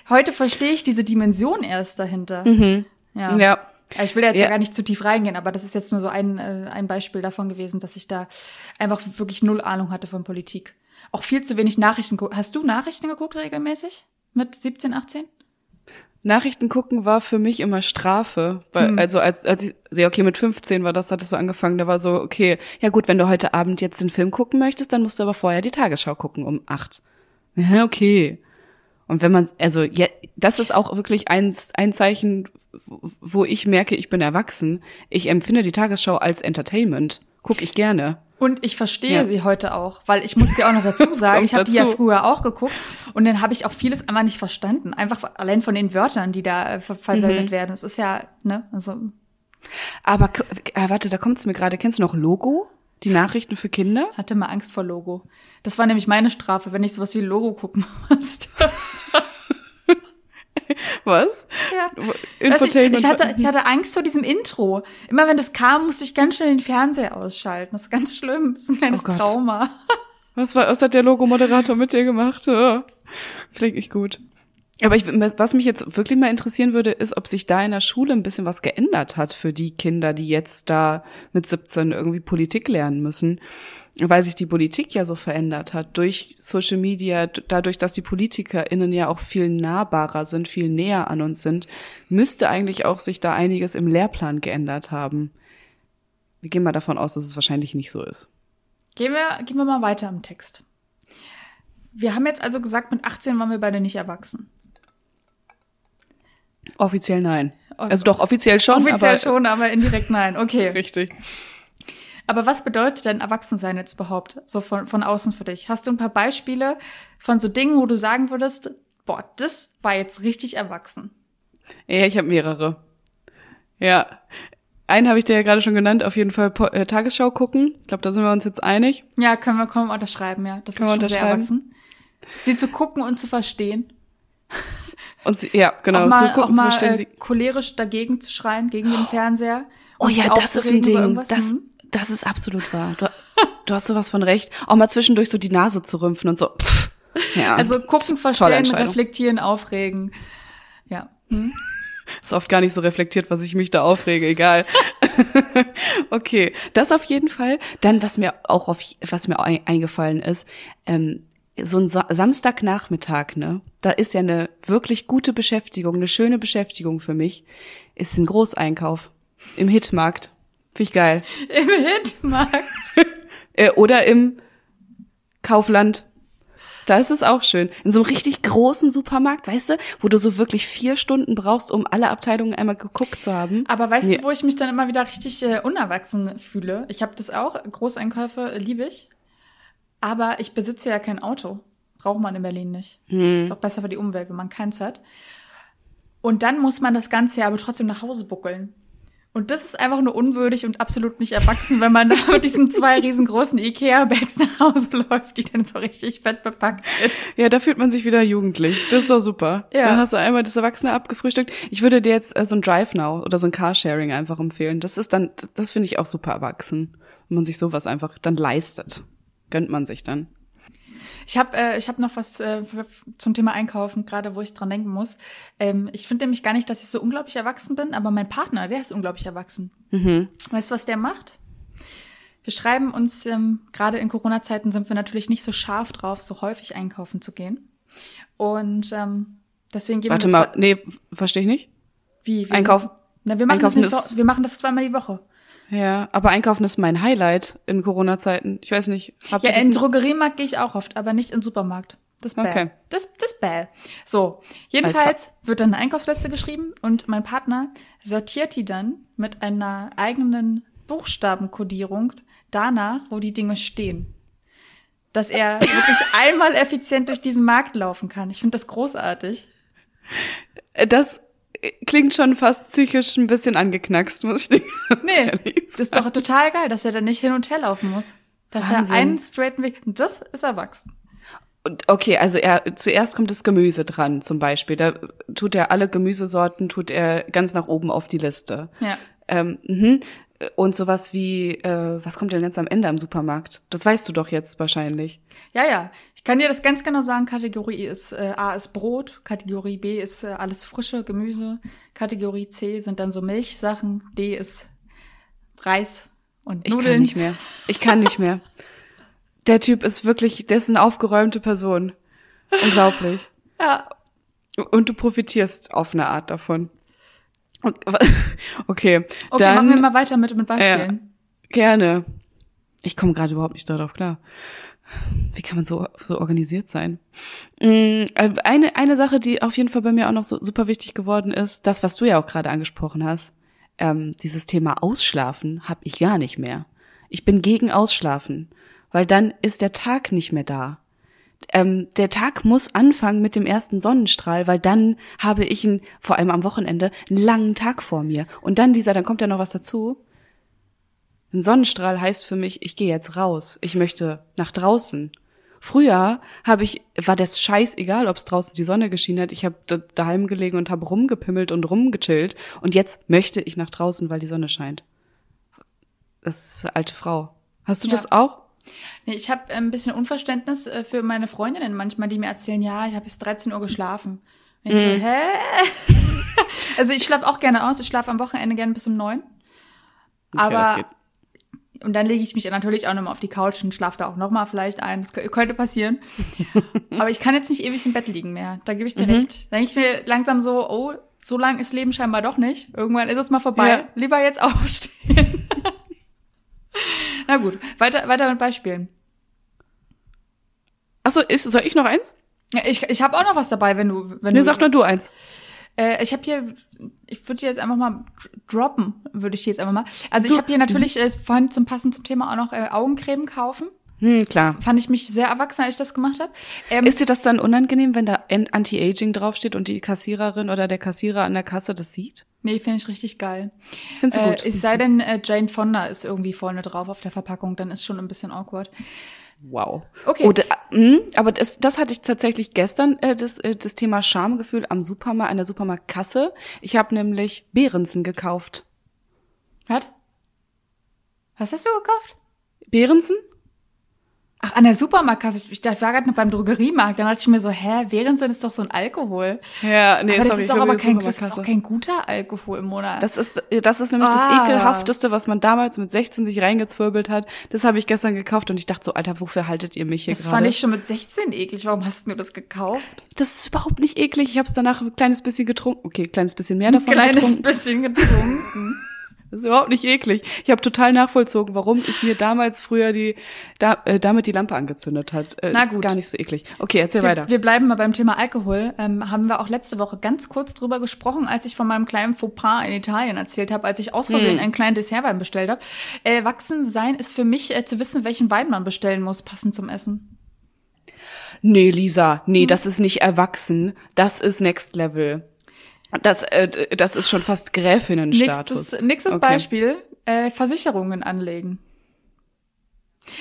Heute verstehe ich diese Dimension erst dahinter. Ja. Ja. Ja, Ich will jetzt ja. Ja. gar nicht zu tief reingehen, aber das ist jetzt nur so ein, äh, ein Beispiel davon gewesen, dass ich da einfach wirklich null Ahnung hatte von Politik. Auch viel zu wenig Nachrichten. Hast du Nachrichten geguckt regelmäßig? Mit 17, 18? Nachrichten gucken war für mich immer Strafe. Weil, Hm. Also als, als ich, ja okay, mit 15 war das, hattest du angefangen, da war so, okay, ja gut, wenn du heute Abend jetzt den Film gucken möchtest, dann musst du aber vorher die Tagesschau gucken um acht. Ja, okay. Und wenn man, also ja, das ist auch wirklich ein, ein Zeichen, wo ich merke, ich bin erwachsen. Ich empfinde die Tagesschau als Entertainment. Guck ich gerne. Und ich verstehe Ja. sie heute auch, weil ich muss dir auch noch dazu sagen, ich habe die ja früher auch geguckt und dann habe ich auch vieles einmal nicht verstanden. Einfach allein von den Wörtern, die da äh, ver verwendet Mhm. werden. Es ist ja, ne, also Aber äh, warte, da kommt's mir gerade. Kennst du noch Logo? Die Nachrichten für Kinder? hatte mal Angst vor Logo. Das war nämlich meine Strafe, wenn ich sowas wie Logo gucken musste. Was? ja. Weißt du, ich, Infotainment. ich, hatte, ich hatte Angst vor diesem Intro. Immer wenn das kam, musste ich ganz schnell den Fernseher ausschalten. Das ist ganz schlimm. Das ist ein kleines Oh. Trauma. Was, war, was hat der Logomoderator mit dir gemacht? Ja. Klingt nicht gut. Aber ich, was mich jetzt wirklich mal interessieren würde, ist, ob sich da in der Schule ein bisschen was geändert hat für die Kinder, die jetzt da mit 17 irgendwie Politik lernen müssen. Weil sich die Politik ja so verändert hat durch Social Media, dadurch, dass die PolitikerInnen ja auch viel nahbarer sind, viel näher an uns sind, müsste eigentlich auch sich da einiges im Lehrplan geändert haben. Wir gehen mal davon aus, dass es wahrscheinlich nicht so ist. Gehen wir, gehen wir mal weiter im Text. Wir haben jetzt also gesagt, mit 18 waren wir beide nicht erwachsen. Offiziell nein. Also doch, offiziell schon. Offiziell aber schon, aber indirekt nein. Okay. Richtig. Aber was bedeutet denn Erwachsensein jetzt überhaupt, so von, von außen für dich? Hast du ein paar Beispiele von so Dingen, wo du sagen würdest, boah, das war jetzt richtig erwachsen? Ja, ich habe mehrere. Ja. Einen habe ich dir ja gerade schon genannt, auf jeden Fall äh, Tagesschau gucken. Ich glaube, da sind wir uns jetzt einig. Ja, können wir, wir unterschreiben, ja. Das können ist schon sehr erwachsen. Sie zu gucken und zu verstehen. Und sie, ja, genau, auch mal, zu gucken, auch mal, zu verstehen. Äh, cholerisch dagegen zu schreien, gegen den Fernseher. Oh ja, das ist ein Ding. Das, hm? Das ist absolut wahr. Du, du hast sowas von recht. Auch mal zwischendurch so die Nase zu rümpfen und so. Pff. Ja. Also gucken, verstehen, reflektieren, aufregen. Ja. Hm? Ist oft gar nicht so reflektiert, was ich mich da aufrege, egal. okay, das auf jeden Fall. Dann, was mir auch auf, was mir eingefallen ist, ähm, so ein Sa Samstagnachmittag, ne? Da ist ja eine wirklich gute Beschäftigung, eine schöne Beschäftigung für mich, ist ein Großeinkauf im Hitmarkt. Finde ich geil. Im Hitmarkt? Äh, oder im Kaufland. Da ist es auch schön. In so einem richtig großen Supermarkt, weißt du, wo du so wirklich vier Stunden brauchst, um alle Abteilungen einmal geguckt zu haben. Aber weißt ja. du, wo ich mich dann immer wieder richtig äh, unerwachsen fühle? Ich habe das auch. Großeinkäufe liebe ich. Aber ich besitze ja kein Auto. Braucht man in Berlin nicht. Hm. Ist auch besser für die Umwelt, wenn man keins hat. Und dann muss man das Ganze ja aber trotzdem nach Hause buckeln. Und das ist einfach nur unwürdig und absolut nicht erwachsen, wenn man da mit diesen zwei riesengroßen Ikea-Bags nach Hause läuft, die dann so richtig fett bepackt sind. Ja, da fühlt man sich wieder jugendlich. Das ist doch super. Ja. Dann hast du einmal das Erwachsene abgefrühstückt. Ich würde dir jetzt äh, so ein Drive Now oder so ein Carsharing einfach empfehlen. Das ist dann, das, das finde ich auch super erwachsen, wenn man sich sowas einfach dann leistet gönnt man sich dann. Ich habe äh, ich hab noch was äh, zum Thema Einkaufen, gerade wo ich dran denken muss. Ähm, ich finde nämlich gar nicht, dass ich so unglaublich erwachsen bin, aber mein Partner, der ist unglaublich erwachsen. Mhm. Weißt du, was der macht? Wir schreiben uns, ähm, gerade in Corona-Zeiten sind wir natürlich nicht so scharf drauf, so häufig einkaufen zu gehen. Und ähm, deswegen gehen Warte wir. Warte mal, nee, verstehe ich nicht. Wie? Einkaufen? na, wir machen Einkaufen das so, wir machen das zweimal die Woche. Ja, aber einkaufen ist mein Highlight in Corona-Zeiten. Ich weiß nicht. Habt ja, in Drogeriemarkt gehe ich auch oft, aber nicht in Supermarkt. Das ist bäh. Okay. Das, das bäh. So, jedenfalls wird dann eine Einkaufsliste geschrieben und mein Partner sortiert die dann mit einer eigenen Buchstabenkodierung danach, wo die Dinge stehen. Dass er wirklich einmal effizient durch diesen Markt laufen kann. Ich finde das großartig. Das klingt schon fast psychisch ein bisschen angeknackst, muss ich dir Nee, das ist doch total geil, dass er dann nicht hin und her laufen muss. Dass Wahnsinn. er einen straighten Weg, das ist erwachsen. Okay, also er zuerst kommt das Gemüse dran, zum Beispiel. Da tut er alle Gemüsesorten, tut er ganz nach oben auf die Liste. Ja. Ähm, mh. Und sowas wie, äh, was kommt denn jetzt am Ende am Supermarkt? Das weißt du doch jetzt wahrscheinlich. Ja, ja. Ich kann dir das ganz genau sagen. Kategorie ist äh, A ist Brot, Kategorie B ist äh, alles frische Gemüse, Kategorie C sind dann so Milchsachen, D ist Reis und Nudeln. Ich kann nicht mehr. Ich kann nicht mehr. Der Typ ist wirklich, der ist eine aufgeräumte Person. Unglaublich. Ja. Und du profitierst auf eine Art davon. Okay, okay dann, machen wir mal weiter mit, mit Beispielen. Äh, gerne. Ich komme gerade überhaupt nicht darauf klar. Wie kann man so, so organisiert sein? Mm, äh, eine, eine Sache, die auf jeden Fall bei mir auch noch so super wichtig geworden ist, das, was du ja auch gerade angesprochen hast, ähm, dieses Thema Ausschlafen habe ich gar nicht mehr. Ich bin gegen Ausschlafen, weil dann ist der Tag nicht mehr da ähm, der Tag muss anfangen mit dem ersten Sonnenstrahl, weil dann habe ich ihn, vor allem am Wochenende, einen langen Tag vor mir. Und dann dieser, dann kommt ja noch was dazu. Ein Sonnenstrahl heißt für mich, ich gehe jetzt raus. Ich möchte nach draußen. Früher habe ich, war das scheiß egal, ob es draußen die Sonne geschienen hat. Ich habe daheim gelegen und habe rumgepimmelt und rumgechillt. Und jetzt möchte ich nach draußen, weil die Sonne scheint. Das ist eine alte Frau. Hast du ja. das auch? Ich habe ein bisschen Unverständnis äh, für meine Freundinnen manchmal, die mir erzählen, ja, ich habe bis 13 Uhr geschlafen. Und ich mhm. so, hä? also ich schlafe auch gerne aus. Ich schlafe am Wochenende gerne bis um neun. Okay, Aber und dann lege ich mich natürlich auch nochmal auf die Couch und schlafe da auch nochmal vielleicht ein. Das könnte passieren. Aber ich kann jetzt nicht ewig im Bett liegen mehr. Da gebe ich dir mhm. recht. Da denke ich mir langsam so, oh, so lang ist Leben scheinbar doch nicht. Irgendwann ist es mal vorbei. Ja. Lieber jetzt aufstehen. Na gut, weiter, weiter mit Beispielen. Achso, ist, soll ich noch eins? Ja, ich, ich habe auch noch was dabei, wenn du. Wenn nee, du, sag nur du eins. Äh, ich habe hier, ich würde jetzt einfach mal droppen, würde ich jetzt einfach mal. Also ich habe hier natürlich äh, vorhin zum Passen zum Thema auch noch äh, Augencreme kaufen. Hm, klar. Fand ich mich sehr erwachsen, als ich das gemacht habe. Ähm, Ist dir das dann unangenehm, wenn da An- Anti-Aging draufsteht und die Kassiererin oder der Kassierer an der Kasse das sieht? Nee, finde ich richtig geil. Findest du Äh, gut? es sei denn, äh, Jane Fonda ist irgendwie vorne drauf auf der Verpackung, dann ist schon ein bisschen awkward. Wow. Okay. Oder, mh, aber das, das hatte ich tatsächlich gestern, äh, das, äh, das Thema Schamgefühl am Supermarkt, an der Supermarktkasse. Ich habe nämlich Behrensen gekauft. Was? Was hast du gekauft? Behrensen? Ach, an der Supermarktkasse. Ich, ich war gerade noch beim Drogeriemarkt. Dann dachte ich mir so, hä, Behrensen ist doch so ein Alkohol. Ja, nee, aber das sorry, ist doch aber kein, in das ist auch kein guter Alkohol im Monat. Das ist, das ist nämlich das Ah. ekelhafteste, was man damals mit 16 sich reingezwirbelt hat. Das habe ich gestern gekauft und ich dachte so, Alter, wofür haltet ihr mich hier das gerade? fand ich schon mit 16 eklig. Warum hast du das gekauft? Das ist überhaupt nicht eklig. Ich habe es danach ein kleines bisschen getrunken. Okay, ein kleines bisschen mehr davon Kleines getrunken. bisschen getrunken. Das ist überhaupt nicht eklig. Ich habe total nachvollzogen, warum ich mir damals früher die da, äh, damit die Lampe angezündet hat. Äh, Na ist gut. gar nicht so eklig. Okay, erzähl wir, weiter. wir bleiben mal beim Thema Alkohol. Ähm, haben wir auch letzte Woche ganz kurz drüber gesprochen, als ich von meinem kleinen Fauxpas in Italien erzählt habe, als ich aus Versehen Hm. einen kleinen Dessertwein bestellt habe. Äh, Wachsen sein ist für mich äh, zu wissen, welchen Wein man bestellen muss, passend zum Essen. Nee, Lisa, nee, Hm. das ist nicht erwachsen. Das ist Next Level. Das, äh, das ist schon fast Gräfinnenstatus. Nächstes, nächstes Okay. Beispiel, äh, Versicherungen anlegen.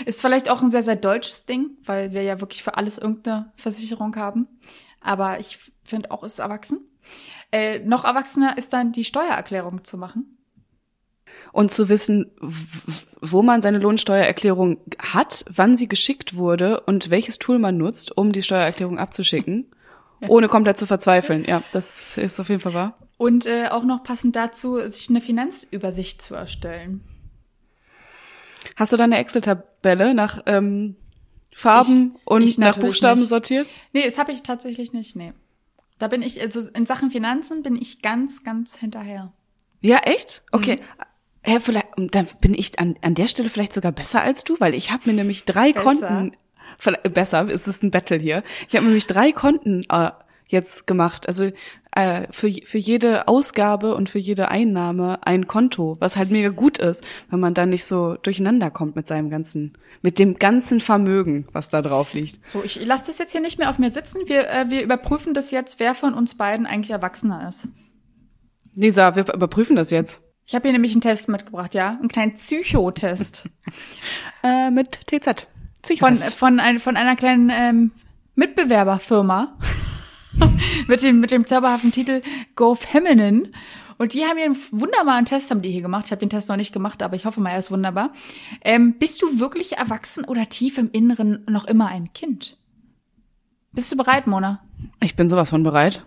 Ist vielleicht auch ein sehr, sehr deutsches Ding, weil wir ja wirklich für alles irgendeine Versicherung haben. Aber ich finde auch, ist erwachsen. Äh, noch erwachsener ist dann die Steuererklärung zu machen. Und zu wissen, wo man seine Lohnsteuererklärung hat, wann sie geschickt wurde und welches Tool man nutzt, um die Steuererklärung abzuschicken, ohne komplett zu verzweifeln. Ja, das ist auf jeden Fall wahr. Und äh, auch noch passend dazu, sich eine Finanzübersicht zu erstellen. Hast du da eine Excel-Tabelle nach ähm, Farben Ich- und ich nach Buchstaben nicht. sortiert? Nee, das habe ich tatsächlich nicht, nee. Da bin ich, also in Sachen Finanzen bin ich ganz, ganz hinterher. Ja, echt? Okay. Mhm. Hä, vielleicht, dann bin ich an, an der Stelle vielleicht sogar besser als du, weil ich habe mir nämlich drei Besser? Konten, besser, es ist ein Battle hier. Ich habe nämlich drei Konten äh, jetzt gemacht. Also äh, für, für jede Ausgabe und für jede Einnahme ein Konto, was halt mega gut ist, wenn man dann nicht so durcheinander kommt mit seinem ganzen, mit dem ganzen Vermögen, was da drauf liegt. So, ich lasse das jetzt hier nicht mehr auf mir sitzen. Wir, äh, wir überprüfen das jetzt, wer von uns beiden eigentlich Erwachsener ist. Lisa, wir überprüfen das jetzt. Ich habe hier nämlich einen Test mitgebracht, ja? Einen kleinen Psychotest. Äh, mit TZ. Von, Psychotest. von, ein, von einer kleinen ähm, Mitbewerberfirma mit dem, mit dem zauberhaften Titel Go Feminine. Und die haben hier einen wunderbaren Test, haben die hier gemacht. Ich habe den Test noch nicht gemacht, aber ich hoffe mal, er ist wunderbar. Ähm, bist du wirklich erwachsen oder tief im Inneren noch immer ein Kind? Bist du bereit, Mona? Ich bin sowas von bereit.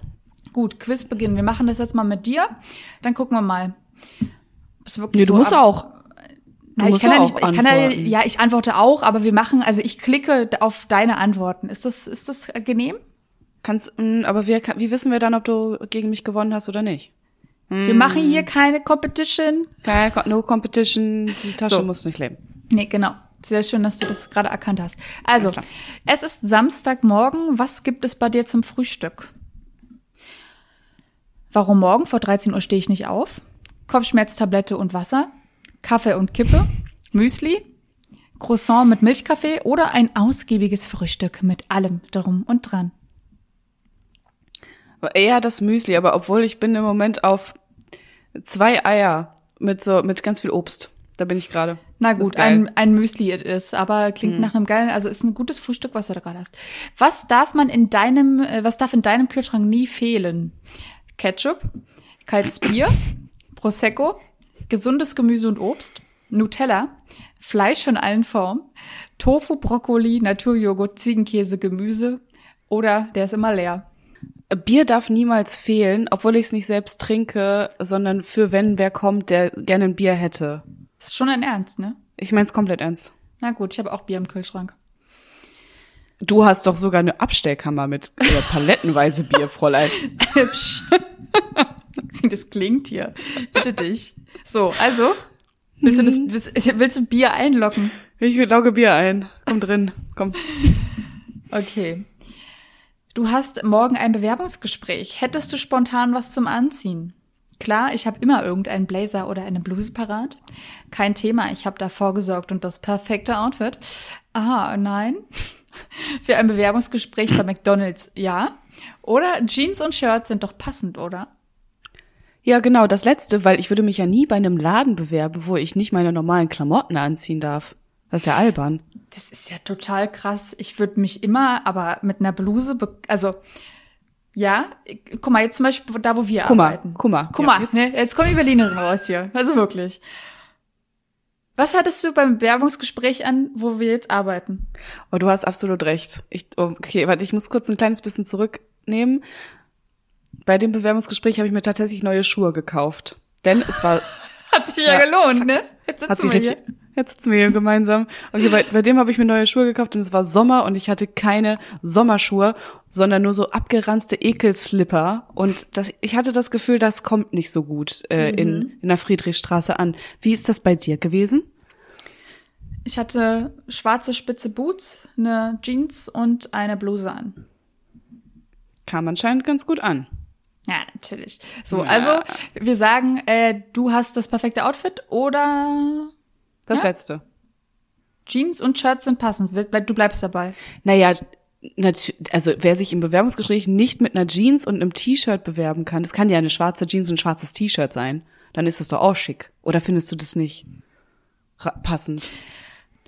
Gut, Quiz beginnen. Wir machen das jetzt mal mit dir. Dann gucken wir mal. Bist du wirklich Nee, du so musst ab- auch. Du Na, ich kann ja nicht, ich kann ja, ja, ich antworte auch, aber wir machen, also ich klicke auf deine Antworten. Ist das, ist das genehm? Kannst, mh, aber wie, wie wissen wir dann, ob du gegen mich gewonnen hast oder nicht? Wir machen hier keine Competition. Kein, Co- no competition, die Tasche So. muss nicht leben. Nee, genau. Sehr schön, dass du das gerade erkannt hast. Also, es ist Samstagmorgen. Was gibt es bei dir zum Frühstück? Warum morgen? Vor 13 Uhr stehe ich nicht auf. Kopfschmerztablette und Wasser. Kaffee und Kippe. Müsli. Croissant mit Milchkaffee oder ein ausgiebiges Frühstück mit allem drum und dran. Eher das Müsli, aber obwohl ich bin im Moment auf zwei Eier mit so, mit ganz viel Obst. Da bin ich gerade. Na gut, ein, ein Müsli ist, aber klingt nach einem geilen, also ist ein gutes Frühstück, was du da gerade hast. Was darf man in deinem, äh, was darf in deinem Kühlschrank nie fehlen? Ketchup, kaltes Bier, Prosecco, gesundes Gemüse und Obst, Nutella, Fleisch in allen Formen, Tofu, Brokkoli, Naturjoghurt, Ziegenkäse, Gemüse oder der ist immer leer. Bier darf niemals fehlen, obwohl ich es nicht selbst trinke, sondern für wenn wer kommt, der gerne ein Bier hätte. Ist schon ein Ernst, ne? Ich mein's komplett ernst. Na gut, ich habe auch Bier im Kühlschrank. Du hast doch sogar eine Abstellkammer mit äh, palettenweise Bier, Fräulein. Psst. Wie das klingt hier. Bitte dich. So, also, willst du, das, willst, willst du Bier einlocken? Ich lauge Bier ein. Komm drin. Komm. Okay. Du hast morgen ein Bewerbungsgespräch. Hättest du spontan was zum Anziehen? Klar, ich habe immer irgendeinen Blazer oder eine Bluse parat. Kein Thema, ich habe da vorgesorgt und das perfekte Outfit. Ah, nein. Für ein Bewerbungsgespräch bei McDonald's, ja. Oder Jeans und Shirts sind doch passend, oder? Ja, genau, das letzte, weil ich würde mich ja nie bei einem Laden bewerben, wo ich nicht meine normalen Klamotten anziehen darf. Das ist ja albern. Das ist ja total krass. Ich würde mich immer, aber mit einer Bluse, also ja, guck mal, jetzt zum Beispiel da, wo wir Kummer, arbeiten. Kummer. Guck mal, Ja, jetzt- ne, jetzt kommt die Berlinerin raus hier. Also wirklich. Was hattest du beim Bewerbungsgespräch an, wo wir jetzt arbeiten? Oh, du hast absolut recht. Ich, oh, okay, warte, ich muss kurz ein kleines bisschen zurücknehmen. Bei dem Bewerbungsgespräch habe ich mir tatsächlich neue Schuhe gekauft. Denn es war, Hat sich ja, Ja, gelohnt, ne? Jetzt hat sitzen sich wir richtig, jetzt sitzen wir hier gemeinsam. Okay, bei, bei dem habe ich mir neue Schuhe gekauft und es war Sommer und ich hatte keine Sommerschuhe, sondern nur so abgeranzte Ekelslipper. Und das, ich hatte das Gefühl, das kommt nicht so gut äh, in, in der Friedrichstraße an. Wie ist das bei dir gewesen? Ich hatte schwarze spitze Boots, eine Jeans und eine Bluse an. Kam anscheinend ganz gut an. Ja, natürlich. So, Ja. also wir sagen, äh, du hast das perfekte Outfit oder Das Ja? letzte. Jeans und Shirts sind passend. Du bleibst dabei. Naja, also wer sich im Bewerbungsgespräch nicht mit einer Jeans und einem T-Shirt bewerben kann, das kann ja eine schwarze Jeans und ein schwarzes T-Shirt sein. Dann ist das doch auch schick. Oder findest du das nicht passend?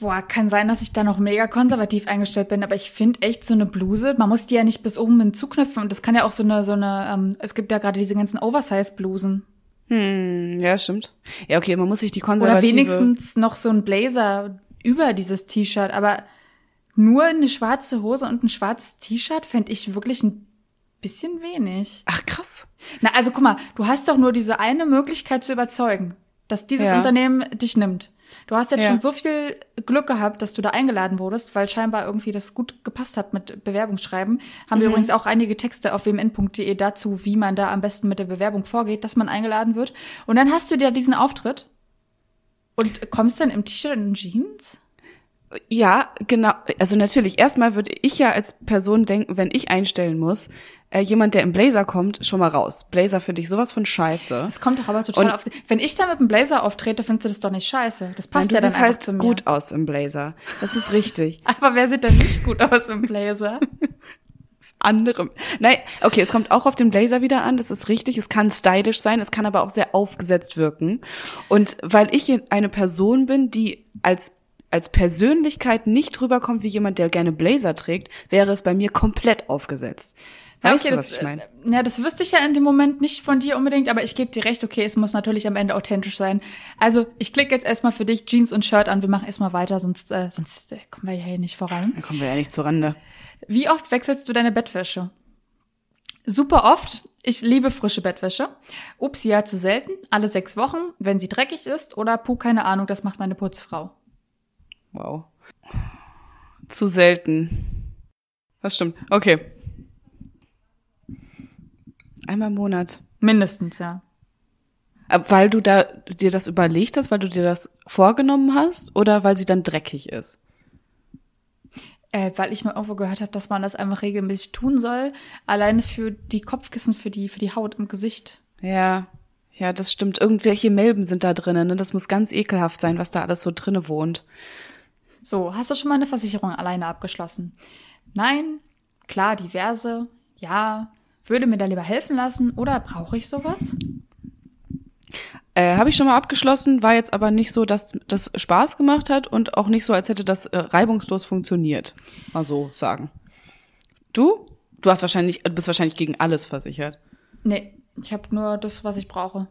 Boah, kann sein, dass ich da noch mega konservativ eingestellt bin, aber ich finde echt so eine Bluse, man muss die ja nicht bis oben hin zuknöpfen und das kann ja auch so eine, so eine, ähm, es gibt ja gerade diese ganzen Oversize-Blusen. Hm, ja, stimmt. Ja, okay, man muss sich die Oder konservative... wenigstens noch so ein Blazer über dieses T-Shirt, aber nur eine schwarze Hose und ein schwarzes T-Shirt fände ich wirklich ein bisschen wenig. Ach, krass. Na, also guck mal, du hast doch nur diese eine Möglichkeit zu überzeugen, dass dieses Ja. Unternehmen dich nimmt. Du hast jetzt Ja. schon so viel Glück gehabt, dass du da eingeladen wurdest, weil scheinbar irgendwie das gut gepasst hat mit Bewerbungsschreiben. Haben wir Mhm. übrigens auch einige Texte auf wmn.de dazu, wie man da am besten mit der Bewerbung vorgeht, dass man eingeladen wird. Und dann hast du dir diesen Auftritt und kommst dann im T-Shirt und in Jeans? Ja, genau. Also natürlich, erstmal würde ich ja als Person denken, wenn ich einstellen muss, äh, jemand, der im Blazer kommt, schon mal raus. Blazer finde ich sowas von scheiße. Das kommt doch aber total Und- auf. Wenn ich da mit dem Blazer auftrete, findest du das doch nicht scheiße. Das passt Nein, ja dann siehst einfach halt zu mir. gut aus im Blazer. Das ist richtig. Aber wer sieht denn nicht gut aus im Blazer? anderem. Nein, okay, es kommt auch auf den Blazer wieder an, das ist richtig. Es kann stylisch sein, es kann aber auch sehr aufgesetzt wirken. Und weil ich eine Person bin, die als als Persönlichkeit nicht rüberkommt wie jemand, der gerne Blazer trägt, wäre es bei mir komplett aufgesetzt. Ja, Weißt okay, du, was das, ich meine? äh, Ja, das wüsste ich ja in dem Moment nicht von dir unbedingt, aber ich gebe dir recht, okay, es muss natürlich am Ende authentisch sein. Also, ich klicke jetzt erstmal für dich Jeans und Shirt an, wir machen erstmal weiter, sonst, äh, sonst äh, kommen wir ja hier nicht voran. Da kommen wir ja nicht zur Rande. Wie oft wechselst du deine Bettwäsche? Super oft. Ich liebe frische Bettwäsche. Ups, ja, zu selten. Alle sechs Wochen, wenn sie dreckig ist oder puh, keine Ahnung, das macht meine Putzfrau. Wow. Zu selten. Das stimmt. Okay. Einmal im Monat. Mindestens, ja. Weil du da dir das überlegt hast, weil du dir das vorgenommen hast oder weil sie dann dreckig ist? Äh, weil ich mal irgendwo gehört habe, dass man das einfach regelmäßig tun soll. Alleine für die Kopfkissen, für die, für die Haut im Gesicht. Ja, ja, das stimmt. Irgendwelche Milben sind da drinnen. Ne? Das muss ganz ekelhaft sein, was da alles so drinne wohnt. So, hast du schon mal eine Versicherung alleine abgeschlossen? Nein, klar, diverse, ja. Würde mir da lieber helfen lassen oder brauche ich sowas? Äh, Habe ich schon mal abgeschlossen, war jetzt aber nicht so, dass das Spaß gemacht hat und auch nicht so, als hätte das äh, reibungslos funktioniert. Mal so sagen. Du? Du hast wahrscheinlich, du bist wahrscheinlich gegen alles versichert. Nee, ich habe nur das, was ich brauche.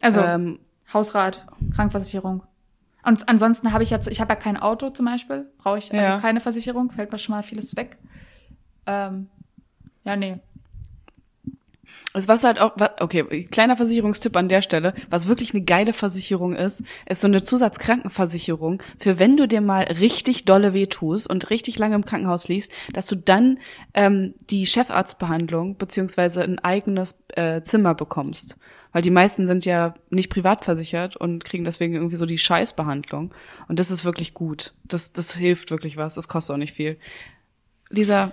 Also, Ähm, Hausrat, Krankenversicherung. Und ansonsten habe ich ja, ich habe ja kein Auto zum Beispiel, brauche ich also Ja. keine Versicherung, fällt mir schon mal vieles weg. Ähm, ja, nee. Also was halt auch, okay, kleiner Versicherungstipp an der Stelle, was wirklich eine geile Versicherung ist, ist so eine Zusatzkrankenversicherung, für wenn du dir mal richtig dolle weh tust und richtig lange im Krankenhaus liegst, dass du dann ähm, die Chefarztbehandlung beziehungsweise ein eigenes äh, Zimmer bekommst. Weil die meisten sind ja nicht privat versichert und kriegen deswegen irgendwie so die Scheißbehandlung. Und das ist wirklich gut. Das, das hilft wirklich was. Das kostet auch nicht viel. Lisa,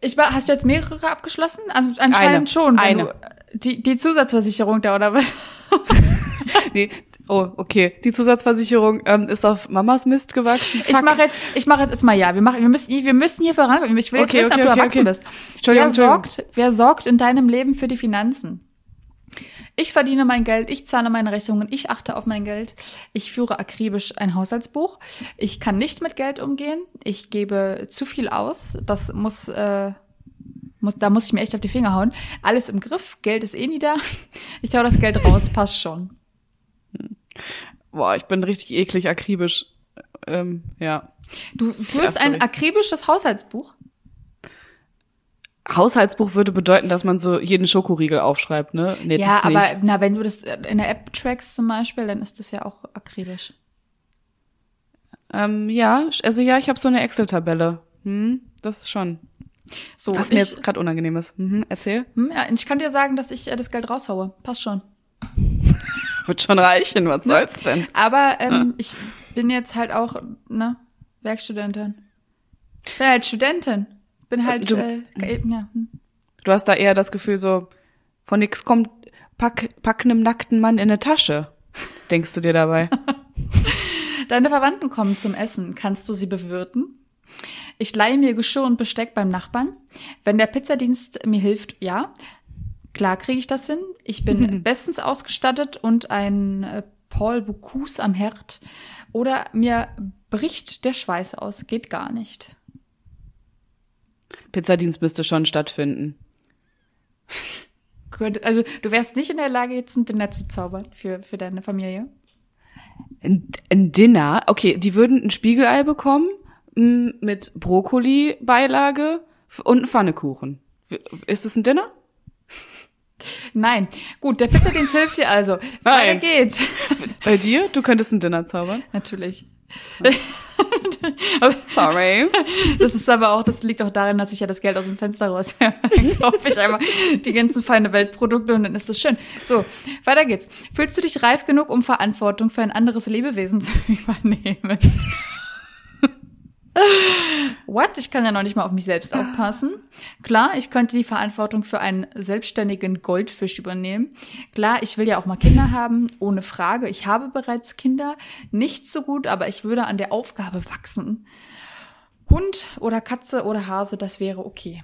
Ich war, hast du jetzt mehrere abgeschlossen? Also anscheinend Eine. schon. Eine. Du, die, die Zusatzversicherung da, oder was? nee, oh, okay. Die Zusatzversicherung ähm, ist auf Mamas Mist gewachsen. Ich mache jetzt, ich mache jetzt erstmal ja. Wir machen, wir müssen, wir müssen hier vorankommen. Ich will jetzt Okay, wissen, okay, ob du okay, erwachsen okay. bist. Entschuldigung, wer Entschuldigung. sorgt, wer sorgt in deinem Leben für die Finanzen? Ich verdiene mein Geld, ich zahle meine Rechnungen, ich achte auf mein Geld, ich führe akribisch ein Haushaltsbuch, ich kann nicht mit Geld umgehen, ich gebe zu viel aus, das muss, äh, muss, da muss ich mir echt auf die Finger hauen. Alles im Griff, Geld ist eh nie da. Ich hau das Geld raus, passt schon. Boah, ich bin richtig eklig, akribisch. Ähm, ja. Du führst ein recht. akribisches Haushaltsbuch? Haushaltsbuch würde bedeuten, dass man so jeden Schokoriegel aufschreibt, ne? Nee, ja, aber nicht. na, wenn du das in der App trackst zum Beispiel, dann ist das ja auch akribisch. Ähm, ja, also ja, ich habe so eine Excel-Tabelle. Hm, das ist schon. So, Was mir ich, jetzt gerade unangenehm ist. Mhm, erzähl. hm, ja, ich kann dir sagen, dass ich äh, das Geld raushaue. Passt schon. Wird schon reichen, was soll's denn? Aber ähm, ich bin jetzt halt auch, ne, Werkstudentin. Ich bin halt Studentin. Bin halt, Du- äh, ja. hm. Du hast da eher das Gefühl so, von nix kommt, pack, pack nem nackten Mann in eine Tasche. Denkst du dir dabei? Deine Verwandten kommen zum Essen. Kannst du sie bewirten? Ich leihe mir Geschirr und Besteck beim Nachbarn. Wenn der Pizzadienst mir hilft, ja. Klar kriege ich das hin. Ich bin bestens ausgestattet und ein äh, Paul Bocuse am Herd. Oder mir bricht der Schweiß aus. Geht gar nicht. Pizzadienst müsste schon stattfinden. Könnte- Also du wärst nicht in der Lage, jetzt ein Dinner zu zaubern für, für deine Familie. Ein, ein Dinner, okay, die würden ein Spiegelei bekommen mit Brokkoli-Beilage und einen Pfannekuchen. Ist es ein Dinner? Nein. Gut, der Pizzadienst hilft dir also. Nein. Weiter geht's. Bei dir? Du könntest ein Dinner zaubern? Natürlich. Sorry. das ist aber auch, das liegt auch darin, dass ich ja das Geld aus dem Fenster raus Dann kaufe ich einmal die ganzen feine Weltprodukte und dann ist das schön. So, weiter geht's. Fühlst du dich reif genug, um Verantwortung für ein anderes Lebewesen zu übernehmen? What? Ich kann ja noch nicht mal auf mich selbst aufpassen. Klar, ich könnte die Verantwortung für einen selbstständigen Goldfisch übernehmen. Klar, ich will ja auch mal Kinder haben, ohne Frage. Ich habe bereits Kinder. Nicht so gut, aber ich würde an der Aufgabe wachsen. Hund oder Katze oder Hase, das wäre okay.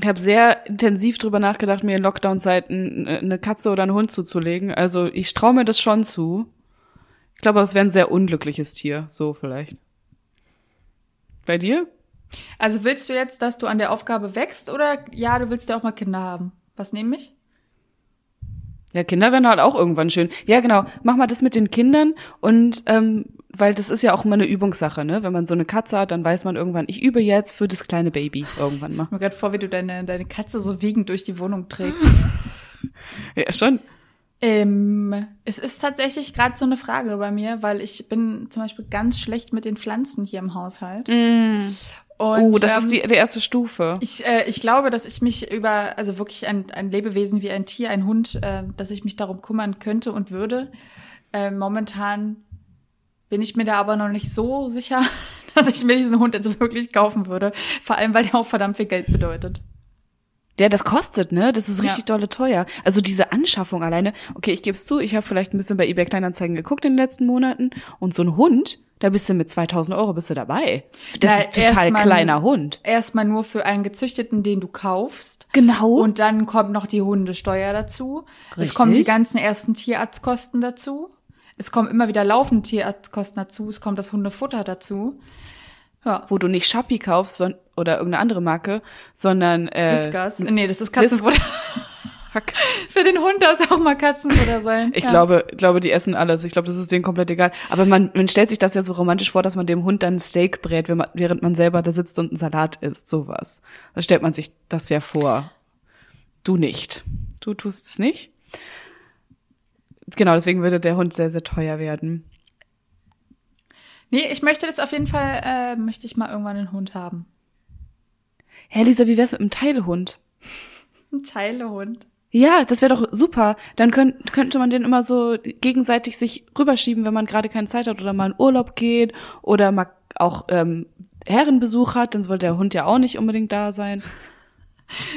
Ich habe sehr intensiv drüber nachgedacht, mir in Lockdown-Zeiten eine Katze oder einen Hund zuzulegen. Also ich traue mir das schon zu. Ich glaube, es wäre ein sehr unglückliches Tier, so vielleicht. Bei dir? Also willst du jetzt, dass du an der Aufgabe wächst oder ja, du willst ja auch mal Kinder haben? Was nehme ich? Ja, Kinder werden halt auch irgendwann schön. Ja, genau. Mach mal das mit den Kindern und ähm, weil das ist ja auch immer eine Übungssache, ne? Wenn man so eine Katze hat, dann weiß man irgendwann, ich übe jetzt für das kleine Baby irgendwann mal. Ich mir gerade vor, wie du deine, deine Katze so wiegend durch die Wohnung trägst. Ja, schon. Ähm, es ist tatsächlich gerade so eine Frage bei mir, weil ich bin zum Beispiel ganz schlecht mit den Pflanzen hier im Haushalt. Und, oh, das ähm, ist die, die erste Stufe. Ich, äh, ich glaube, dass ich mich über, also wirklich ein, ein Lebewesen wie ein Tier, ein Hund, äh, dass ich mich darum kümmern könnte und würde. Äh, momentan bin ich mir da aber noch nicht so sicher, dass ich mir diesen Hund jetzt wirklich kaufen würde. Vor allem, weil der auch verdammt viel Geld bedeutet. Ja, das kostet, ne? Das ist Ja. richtig dolle teuer. Also diese Anschaffung alleine. Okay, ich gebe es zu, ich habe vielleicht ein bisschen bei eBay Kleinanzeigen geguckt in den letzten Monaten. Und so ein Hund, da bist du mit 2000 Euro bist du dabei. Das Na, ist total mal- kleiner Hund. Erstmal nur für einen gezüchteten, den du kaufst. Genau. Und dann kommt noch die Hundesteuer dazu. Es Richtig. kommen die ganzen ersten Tierarztkosten dazu. Es kommen immer wieder laufende Tierarztkosten dazu. Es kommt das Hundefutter dazu. Ja. wo du nicht Shopee kaufst son oder irgendeine andere Marke, sondern äh, Whiskas. Nee, das ist Katzenfutter. Fuck. Für den Hund darf es auch mal Katzenfutter sein. Ich ja. glaube, glaube, die essen alles. Ich glaube, das ist denen komplett egal. Aber man, man stellt sich das ja so romantisch vor, dass man dem Hund dann ein Steak brät, wenn man, während man selber da sitzt und einen Salat isst, sowas. Da stellt man sich das ja vor. Du nicht. Du tust es nicht. Genau, deswegen würde der Hund sehr, sehr teuer werden. Nee, ich möchte das auf jeden Fall, äh, möchte ich mal irgendwann einen Hund haben. Herr Lisa, wie wär's mit einem Teilehund? Ein Teilehund. Ja, das wäre doch super. Dann könnt, könnte man den immer so gegenseitig sich rüberschieben, wenn man gerade keine Zeit hat oder mal in Urlaub geht oder mal auch ähm, Herrenbesuch hat, dann soll der Hund ja auch nicht unbedingt da sein.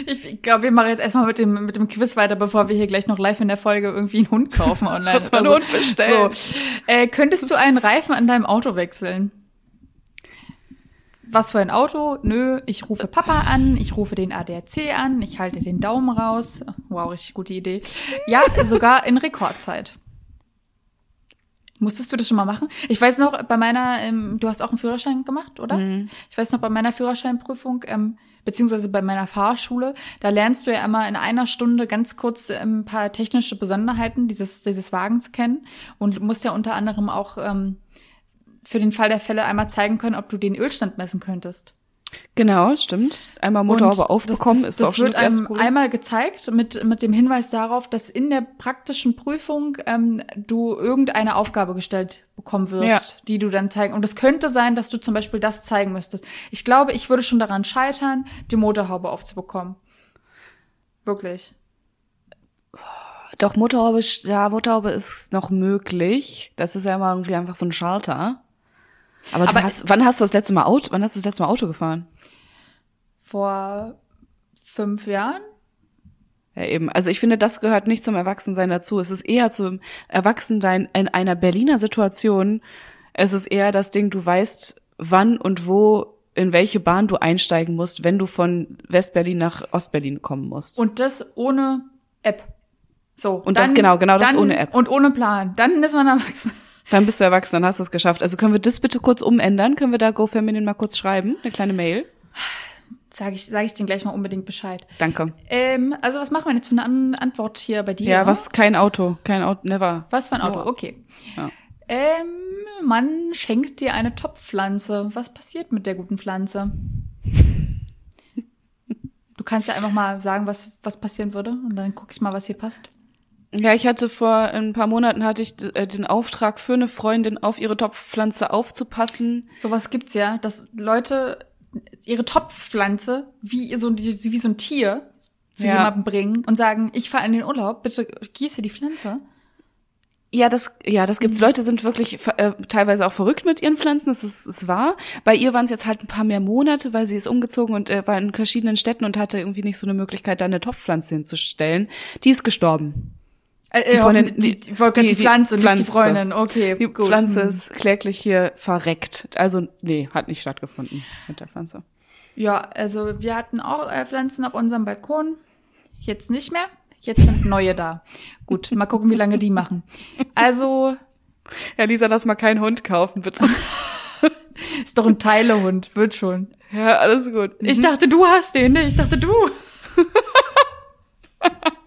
Ich glaube, wir machen jetzt erstmal mit dem, mit dem Quiz weiter, bevor wir hier gleich noch live in der Folge irgendwie einen Hund kaufen online. Lass mal einen Hund bestellen. So. Äh, könntest du einen Reifen an deinem Auto wechseln? Was für ein Auto? Nö, ich rufe Papa an, ich rufe den ADAC an, ich halte den Daumen raus. Wow, richtig gute Idee. Ja, sogar in Rekordzeit. Musstest du das schon mal machen? Ich weiß noch, bei meiner, ähm, du hast auch einen Führerschein gemacht, oder? Mhm. Ich weiß noch, bei meiner Führerscheinprüfung, ähm, beziehungsweise bei meiner Fahrschule, da lernst du ja immer in einer Stunde ganz kurz ähm, ein paar technische Besonderheiten dieses, dieses Wagens kennen und musst ja unter anderem auch ähm, für den Fall der Fälle einmal zeigen können, ob du den Ölstand messen könntest. Genau, stimmt. Einmal Motorhaube aufbekommen das, ist das auch schon wird das erste Problem. einmal gezeigt mit, mit dem Hinweis darauf, dass in der praktischen Prüfung ähm, du irgendeine Aufgabe gestellt bekommen wirst, Ja. die du dann zeigen. Und es könnte sein, dass du zum Beispiel das zeigen müsstest. Ich glaube, ich würde schon daran scheitern, die Motorhaube aufzubekommen. Wirklich. Doch, Motorhaube, ist- ja, Motorhaube ist noch möglich. Das ist ja immer irgendwie einfach so ein Schalter. Aber, Aber- du hast, wann hast du das letzte Mal Auto, wann hast du das letzte Mal Auto gefahren? Vor fünf Jahren? Ja, eben. Also ich finde, das gehört nicht zum Erwachsensein dazu. Es ist eher zum Erwachsensein in einer Berliner Situation. Es ist eher das Ding, du weißt, wann und wo, in welche Bahn du einsteigen musst, wenn du von Westberlin nach Ostberlin kommen musst. Und das ohne App. So. Und das- genau, genau das dann, ohne App. Und ohne Plan. Dann ist man erwachsen. Dann bist du erwachsen, dann hast du es geschafft. Also können wir das bitte kurz umändern? Können wir da GoFeminine mal kurz schreiben? Eine kleine Mail? Sag ich, sag ich dir gleich mal unbedingt Bescheid. Danke. Ähm, also was machen wir jetzt für eine An Antwort hier bei dir? Ja, was? Kein Auto. Kein Auto. Never. Was für ein Auto? Okay. Ja. Ähm, man schenkt dir eine Topfpflanze. Was passiert mit der guten Pflanze? Du kannst ja einfach mal sagen, was, was passieren würde und dann gucke ich mal, was hier passt. Ja, ich hatte vor ein paar Monaten hatte ich äh, den Auftrag für eine Freundin auf ihre Topfpflanze aufzupassen. Sowas gibt's ja, dass Leute ihre Topfpflanze wie so, wie so ein Tier zu Ja. jemandem bringen und sagen, ich fahre in den Urlaub, bitte gieße die Pflanze. Ja, das, ja, das gibt's. Leute sind wirklich äh, teilweise auch verrückt mit ihren Pflanzen. Das ist, ist wahr. Bei ihr waren es jetzt halt ein paar mehr Monate, weil sie ist umgezogen und äh, war in verschiedenen Städten und hatte irgendwie nicht so eine Möglichkeit, da eine Topfpflanze hinzustellen. Die ist gestorben. Äh, Die äh, Freundin- hoffentlich- die, die- die, die, die Pflanze, nicht die Pflanze. Freundin. Okay, Die gut. Pflanze Hm. ist kläglich hier verreckt. Also, nee, hat nicht stattgefunden mit der Pflanze. Ja, also wir hatten auch äh, Pflanzen auf unserem Balkon. Jetzt nicht mehr. Jetzt sind neue da. Gut, mal gucken, wie lange die machen. Also, Ja, Lisa, lass mal keinen Hund kaufen, bitte. ist doch ein Teilehund, wird schon. ja, alles gut. Ich dachte, du hast den, ne? Ich dachte, du.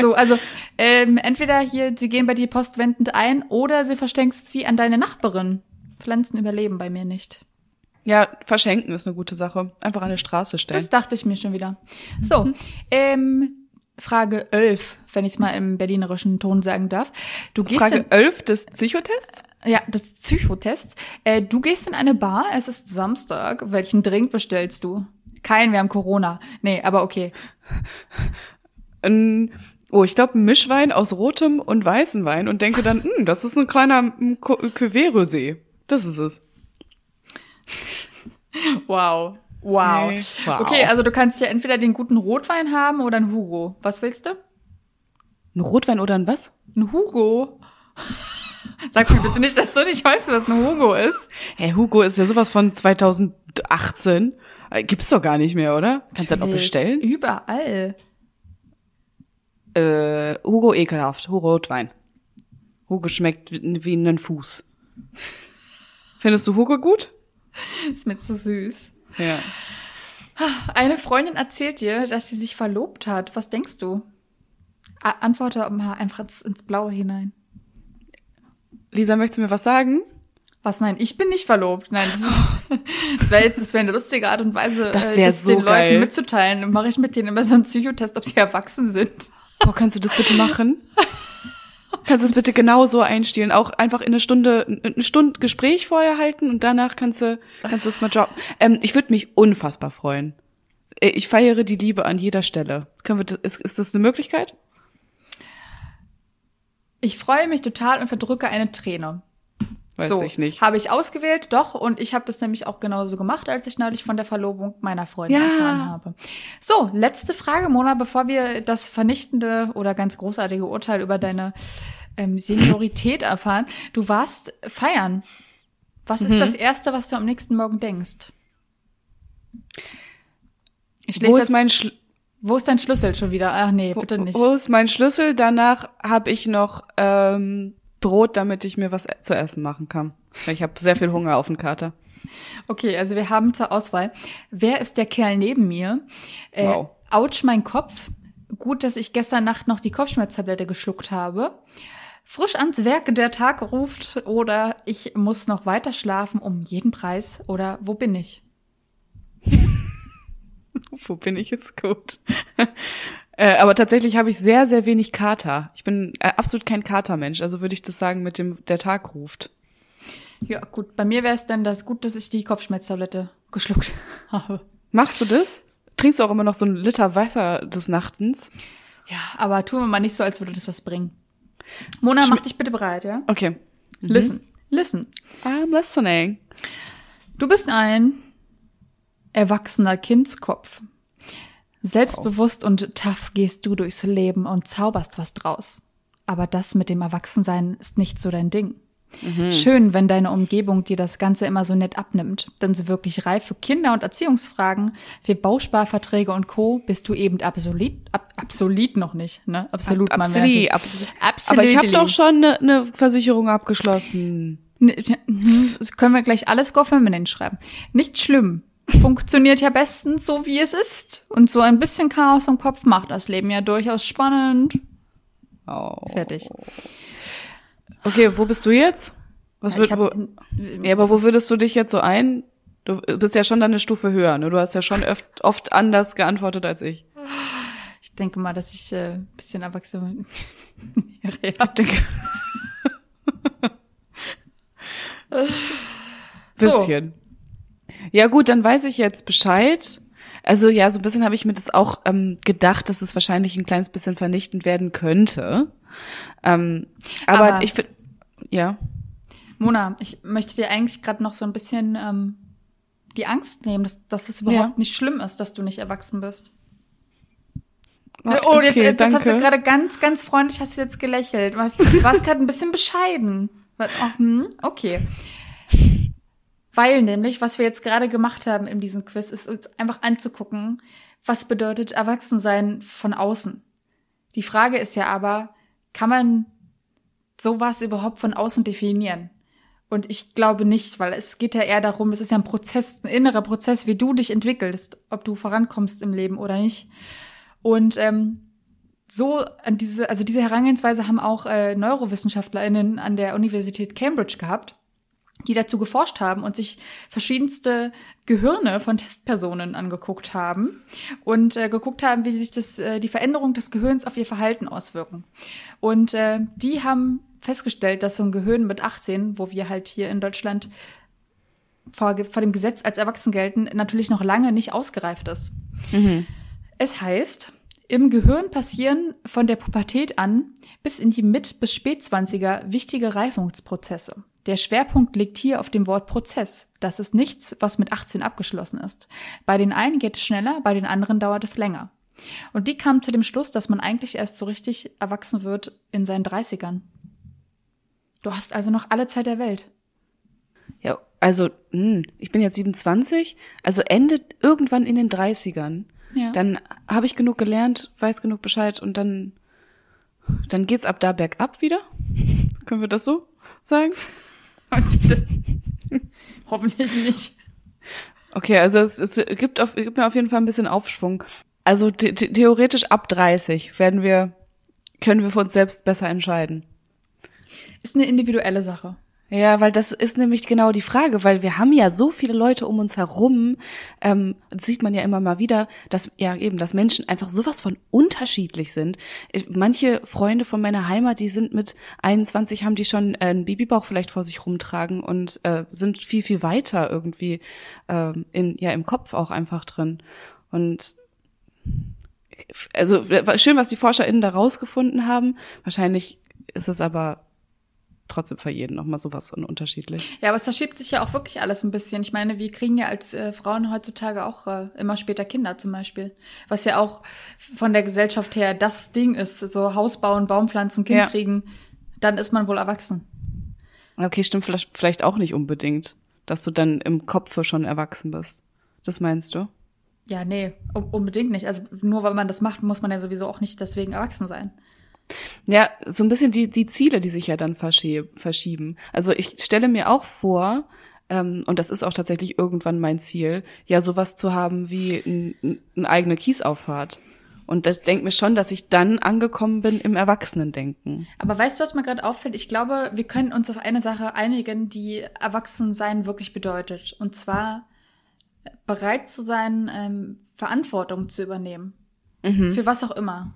so, also, ähm, entweder hier, sie gehen bei dir postwendend ein oder sie verschenkst sie an deine Nachbarin. Pflanzen überleben bei mir nicht. Ja, verschenken ist eine gute Sache. Einfach an eine Straße stellen. Das dachte ich mir schon wieder. So, ähm, Frage 11, wenn ich es mal im berlinerischen Ton sagen darf. Du gehst Frage in, 11 des Psychotests? ja, des Psychotests. Äh, du gehst in eine Bar, es ist Samstag. Welchen Drink bestellst du? Kein, wir haben Corona. Nee, aber okay. Ein, oh, ich glaube, ein Mischwein aus rotem und weißem Wein und denke dann, hm, das ist ein kleiner mm, Co- Cuvée Rosé. Das ist es. Wow. Wow. Nee. Wow. Okay, also du kannst ja entweder den guten Rotwein haben oder einen Hugo. Was willst du? Ein Rotwein oder ein was? Ein Hugo. Sag mir bitte nicht, dass du nicht weißt, was ein Hugo ist. Hey, Hugo ist ja sowas von 2018. Äh, Gibt's doch gar nicht mehr, oder? Kannst du das auch bestellen? Überall. Äh, Hugo ekelhaft. Hugo Rotwein. Hugo schmeckt wie wie ein Fuß. Findest du Hugo gut? Ist mir zu süß. Ja. Eine Freundin erzählt dir, dass sie sich verlobt hat. Was denkst du? A antworte mal einfach ins, Blaue hinein. Lisa, möchtest du mir was sagen? Was? Nein, ich bin nicht verlobt. Nein, das, ist- das wäre jetzt, das wäre eine lustige Art und Weise, Das äh, wär das so den geil. Leuten mitzuteilen. Dann mache ich mit denen immer so einen Psychotest, ob sie erwachsen sind. Oh, kannst du das bitte machen? Kannst du es bitte genau so einstielen? Auch einfach in eine Stunde, eine Stunde Gespräch vorher halten und danach kannst du, kannst du es mal droppen. Ähm, ich würde mich unfassbar freuen. Äh, Ich feiere die Liebe an jeder Stelle. Können wir, das- ist, ist das eine Möglichkeit? Ich freue mich total und verdrücke eine Träne. Weiß so, ich nicht. Habe ich ausgewählt, doch. Und ich habe das nämlich auch genauso gemacht, als ich neulich von der Verlobung meiner Freundin Ja. erfahren habe. So, letzte Frage, Mona, bevor wir das vernichtende oder ganz großartige Urteil über deine ähm, Seniorität erfahren. Du warst feiern. Was ist Mhm. das Erste, was du am nächsten Morgen denkst? Ich Wo ist mein Schl wo ist dein Schlüssel schon wieder? Ach nee, wo, bitte nicht. wo ist mein Schlüssel? Danach habe ich noch ähm, Brot, damit ich mir was zu essen machen kann. Ich habe sehr viel Hunger auf den Kater. Okay, also wir haben zur Auswahl. Wer ist der Kerl neben mir? Äh, Wow. Autsch, mein Kopf. Gut, dass ich gestern Nacht noch die Kopfschmerztablette geschluckt habe. Frisch ans Werk, der Tag ruft. Oder ich muss noch weiter schlafen um jeden Preis. Oder wo bin ich? Wo bin ich jetzt gut? Äh, aber tatsächlich habe ich sehr, sehr wenig Kater. Ich bin äh, absolut kein Katermensch. Also würde ich das sagen mit dem, der Tag ruft. Ja, gut. Bei mir wäre es dann das gut, dass ich die Kopfschmerztablette geschluckt habe. Machst du das? Trinkst du auch immer noch so einen Liter Wasser des Nachtens? Ja, aber tun wir mal nicht so, als würde das was bringen. Mona, Schme- mach dich bitte bereit, ja? Okay. Listen, listen. I'm listening. Du bist ein erwachsener Kindskopf. Selbstbewusst und tough gehst du durchs Leben und zauberst was draus. Aber das mit dem Erwachsensein ist nicht so dein Ding. Schön, wenn deine Umgebung dir das Ganze immer so nett abnimmt. Denn so wirklich reif für Kinder- und Erziehungsfragen, für Bausparverträge und Co. bist du eben absolut, ab, absolut noch nicht, ne? Absolut, man Absolut, absolut. Aber ich habe doch schon eine ne Versicherung abgeschlossen. Ne, mhm, Das können wir gleich alles Go Feminine schreiben. Nicht schlimm. Funktioniert ja bestens so, wie es ist. Und so ein bisschen Chaos im Kopf macht das Leben ja durchaus spannend. Oh. Fertig. Okay, wo bist du jetzt? Was wird, hab- wo, ja, aber wo würdest du dich jetzt so ein? Du bist ja schon dann eine Stufe höher, ne? Du hast ja schon oft, oft anders geantwortet als ich. Ich denke mal, dass ich äh, ein bisschen erwachsen wäre. Ja. Denke. So. bisschen. Ja gut, dann weiß ich jetzt Bescheid. Also ja, so ein bisschen habe ich mir das auch ähm, gedacht, dass es wahrscheinlich ein kleines bisschen vernichtend werden könnte. Ähm, aber, Aber- ich finde, ja. Mona, ich möchte dir eigentlich gerade noch so ein bisschen ähm, die Angst nehmen, dass, dass es überhaupt Ja. nicht schlimm ist, dass du nicht erwachsen bist. Ah, oh, jetzt, okay, jetzt hast du danke. gerade ganz, ganz freundlich hast du jetzt gelächelt. Du warst, warst gerade ein bisschen bescheiden. Oh, hm, okay. Weil nämlich, was wir jetzt gerade gemacht haben in diesem Quiz, ist uns einfach anzugucken, was bedeutet Erwachsensein von außen. Die Frage ist ja aber, kann man sowas überhaupt von außen definieren? Und ich glaube nicht, weil es geht ja eher darum, es ist ja ein Prozess, ein innerer Prozess, wie du dich entwickelst, ob du vorankommst im Leben oder nicht. Und ähm, so an diese, also diese Herangehensweise haben auch äh, NeurowissenschaftlerInnen an der Universität Cambridge gehabt, die dazu geforscht haben und sich verschiedenste Gehirne von Testpersonen angeguckt haben und äh, geguckt haben, wie sich das, äh, die Veränderung des Gehirns auf ihr Verhalten auswirken. Und äh, die haben festgestellt, dass so ein Gehirn mit 18, wo wir halt hier in Deutschland vor, vor dem Gesetz als erwachsen gelten, natürlich noch lange nicht ausgereift ist. Mhm. Es heißt, im Gehirn passieren von der Pubertät an bis in die Mit- bis Spätzwanziger wichtige Reifungsprozesse. Der Schwerpunkt liegt hier auf dem Wort Prozess. Das ist nichts, was mit 18 abgeschlossen ist. Bei den einen geht es schneller, bei den anderen dauert es länger. Und die kamen zu dem Schluss, dass man eigentlich erst so richtig erwachsen wird in seinen 30ern. Du hast also noch alle Zeit der Welt. Ja, also, mh, ich bin jetzt 27, also endet irgendwann in den 30ern. Ja. Dann habe ich genug gelernt, weiß genug Bescheid und dann, dann geht's ab da bergab wieder. Können wir das so sagen? hoffentlich nicht. Okay, also es, es gibt, auf, gibt mir auf jeden Fall ein bisschen Aufschwung. Also the theoretisch ab 30 werden wir, können wir für uns selbst besser entscheiden. Ist eine individuelle Sache. Ja, weil das ist nämlich genau die Frage, weil wir haben ja so viele Leute um uns herum, ähm, sieht man ja immer mal wieder, dass ja eben, dass Menschen einfach sowas von unterschiedlich sind. Ich- Manche Freunde von meiner Heimat, die sind mit 21, haben die schon äh, einen Babybauch vielleicht vor sich rumtragen und äh, sind viel, viel weiter irgendwie ähm, in, ja, im Kopf auch einfach drin. Und also schön, was die ForscherInnen da rausgefunden haben. Wahrscheinlich ist es aber trotzdem für jeden nochmal sowas unterschiedlich. Ja, aber es verschiebt sich ja auch wirklich alles ein bisschen. Ich meine, wir kriegen ja als äh, Frauen heutzutage auch äh, immer später Kinder zum Beispiel. Was ja auch von der Gesellschaft her das Ding ist. So Haus bauen, Baumpflanzen, Kind Ja. kriegen. Dann ist man wohl erwachsen. Okay, stimmt vielleicht, vielleicht auch nicht unbedingt, dass du dann im Kopfe schon erwachsen bist. Das meinst du? Ja, nee, un- unbedingt nicht. Also nur weil man das macht, muss man ja sowieso auch nicht deswegen erwachsen sein. Ja, so ein bisschen die, die Ziele, die sich ja dann verschie- verschieben. Also ich stelle mir auch vor, ähm, und das ist auch tatsächlich irgendwann mein Ziel, ja, sowas zu haben wie ein, ein, eine eigene Kiesauffahrt. Und das denkt mir schon, dass ich dann angekommen bin im Erwachsenendenken. Aber weißt du, was mir gerade auffällt? Ich glaube, wir können uns auf eine Sache einigen, die Erwachsensein wirklich bedeutet. Und zwar bereit zu sein, ähm, Verantwortung zu übernehmen. Für was auch immer.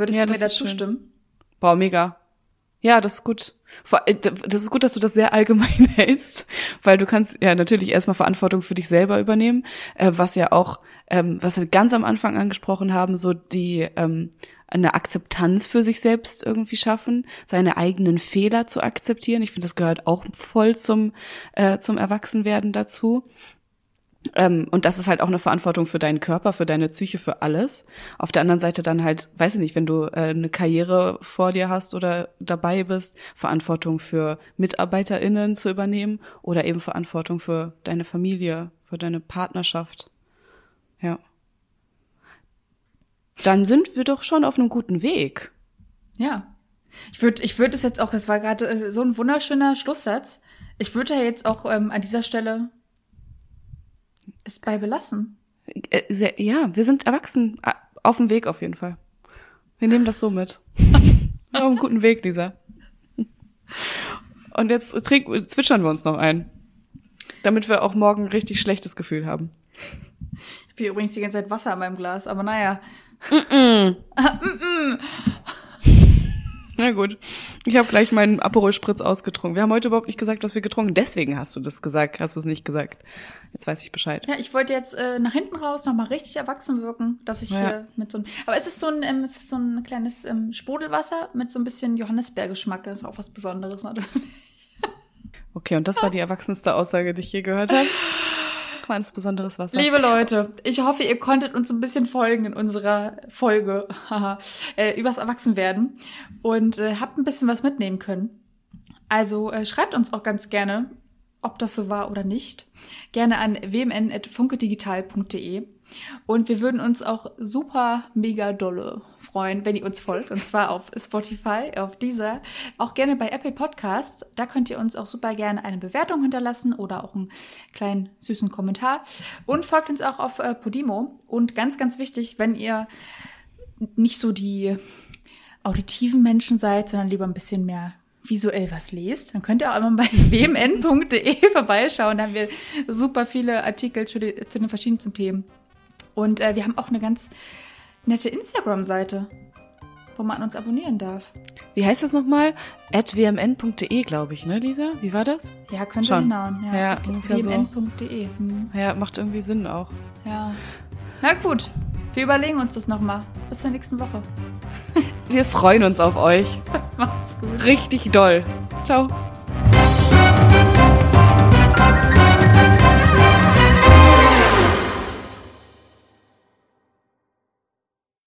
Würdest Ja, du mir das ist dazu stimmen? Boah, mega. Ja, das ist gut. Äh, das ist gut, dass du das sehr allgemein hältst, weil du kannst ja natürlich erstmal Verantwortung für dich selber übernehmen, äh, was ja auch, ähm, was wir ganz am Anfang angesprochen haben, so die ähm, eine Akzeptanz für sich selbst irgendwie schaffen, seine eigenen Fehler zu akzeptieren. Ich finde, das gehört auch voll zum äh, zum Erwachsenwerden dazu. Ähm, und das ist halt auch eine Verantwortung für deinen Körper, für deine Psyche, für alles. Auf der anderen Seite dann halt, weiß ich nicht, wenn du äh, eine Karriere vor dir hast oder dabei bist, Verantwortung für MitarbeiterInnen zu übernehmen oder eben Verantwortung für deine Familie, für deine Partnerschaft. Ja. Dann sind wir doch schon auf einem guten Weg. Ja. Ich würde ich würd es jetzt auch, es war gerade äh, so ein wunderschöner Schlusssatz. Ich würde ja jetzt auch ähm, an dieser Stelle es bei belassen. Äh, sehr, ja, wir sind erwachsen. Ah, Auf dem Weg auf jeden Fall. Wir nehmen das so mit. auf einem guten Weg, Lisa. Und jetzt trink, zwitschern wir uns noch ein. Damit wir auch morgen ein richtig schlechtes Gefühl haben. Ich habe hier übrigens die ganze Zeit Wasser in meinem Glas, aber naja. Na gut. Ich habe gleich meinen Aperol Spritz ausgetrunken. Wir haben heute überhaupt nicht gesagt, was wir getrunken. Deswegen hast du das gesagt. Hast du es nicht gesagt. Jetzt weiß ich Bescheid. Ja, ich wollte jetzt äh, nach hinten raus nochmal richtig erwachsen wirken, dass ich Ja. hier mit so einem. Aber es ist so ein, ähm, es ist so ein kleines ähm, Sprudelwasser mit so ein bisschen Johannisbeergeschmack. Das ist auch was Besonderes natürlich. Okay, und das war die erwachsenste Aussage, die ich je gehört habe. Kleines besonderes Wasser. Liebe Leute, ich hoffe, ihr konntet uns ein bisschen folgen in unserer Folge äh, übers Erwachsenwerden und äh, habt ein bisschen was mitnehmen können. Also äh, schreibt uns auch ganz gerne, ob das so war oder nicht. Gerne an wmn.funkedigital.de. Und wir würden uns auch super mega dolle freuen, wenn ihr uns folgt. Und zwar auf Spotify, auf dieser, auch gerne bei Apple Podcasts. Da könnt ihr uns auch super gerne eine Bewertung hinterlassen oder auch einen kleinen süßen Kommentar. Und folgt uns auch auf äh, Podimo. Und ganz, ganz wichtig, wenn ihr nicht so die auditiven Menschen seid, sondern lieber ein bisschen mehr visuell was lest, dann könnt ihr auch immer bei wmn.de vorbeischauen. Da haben wir super viele Artikel zu den, zu den verschiedensten Themen. Und äh, wir haben auch eine ganz nette Instagram-Seite, wo man uns abonnieren darf. Wie heißt das nochmal? At wmn.de, glaube ich, ne, Lisa? Wie war das? Ja, könnt ihr Schon. hinhauen. Ja, Ja, ungefähr so. wmn.de. Hm, Ja, macht irgendwie Sinn auch. ja. Na gut, wir überlegen uns das nochmal. Bis zur nächsten Woche. Wir freuen uns auf euch. Macht's gut. Richtig doll. Ciao.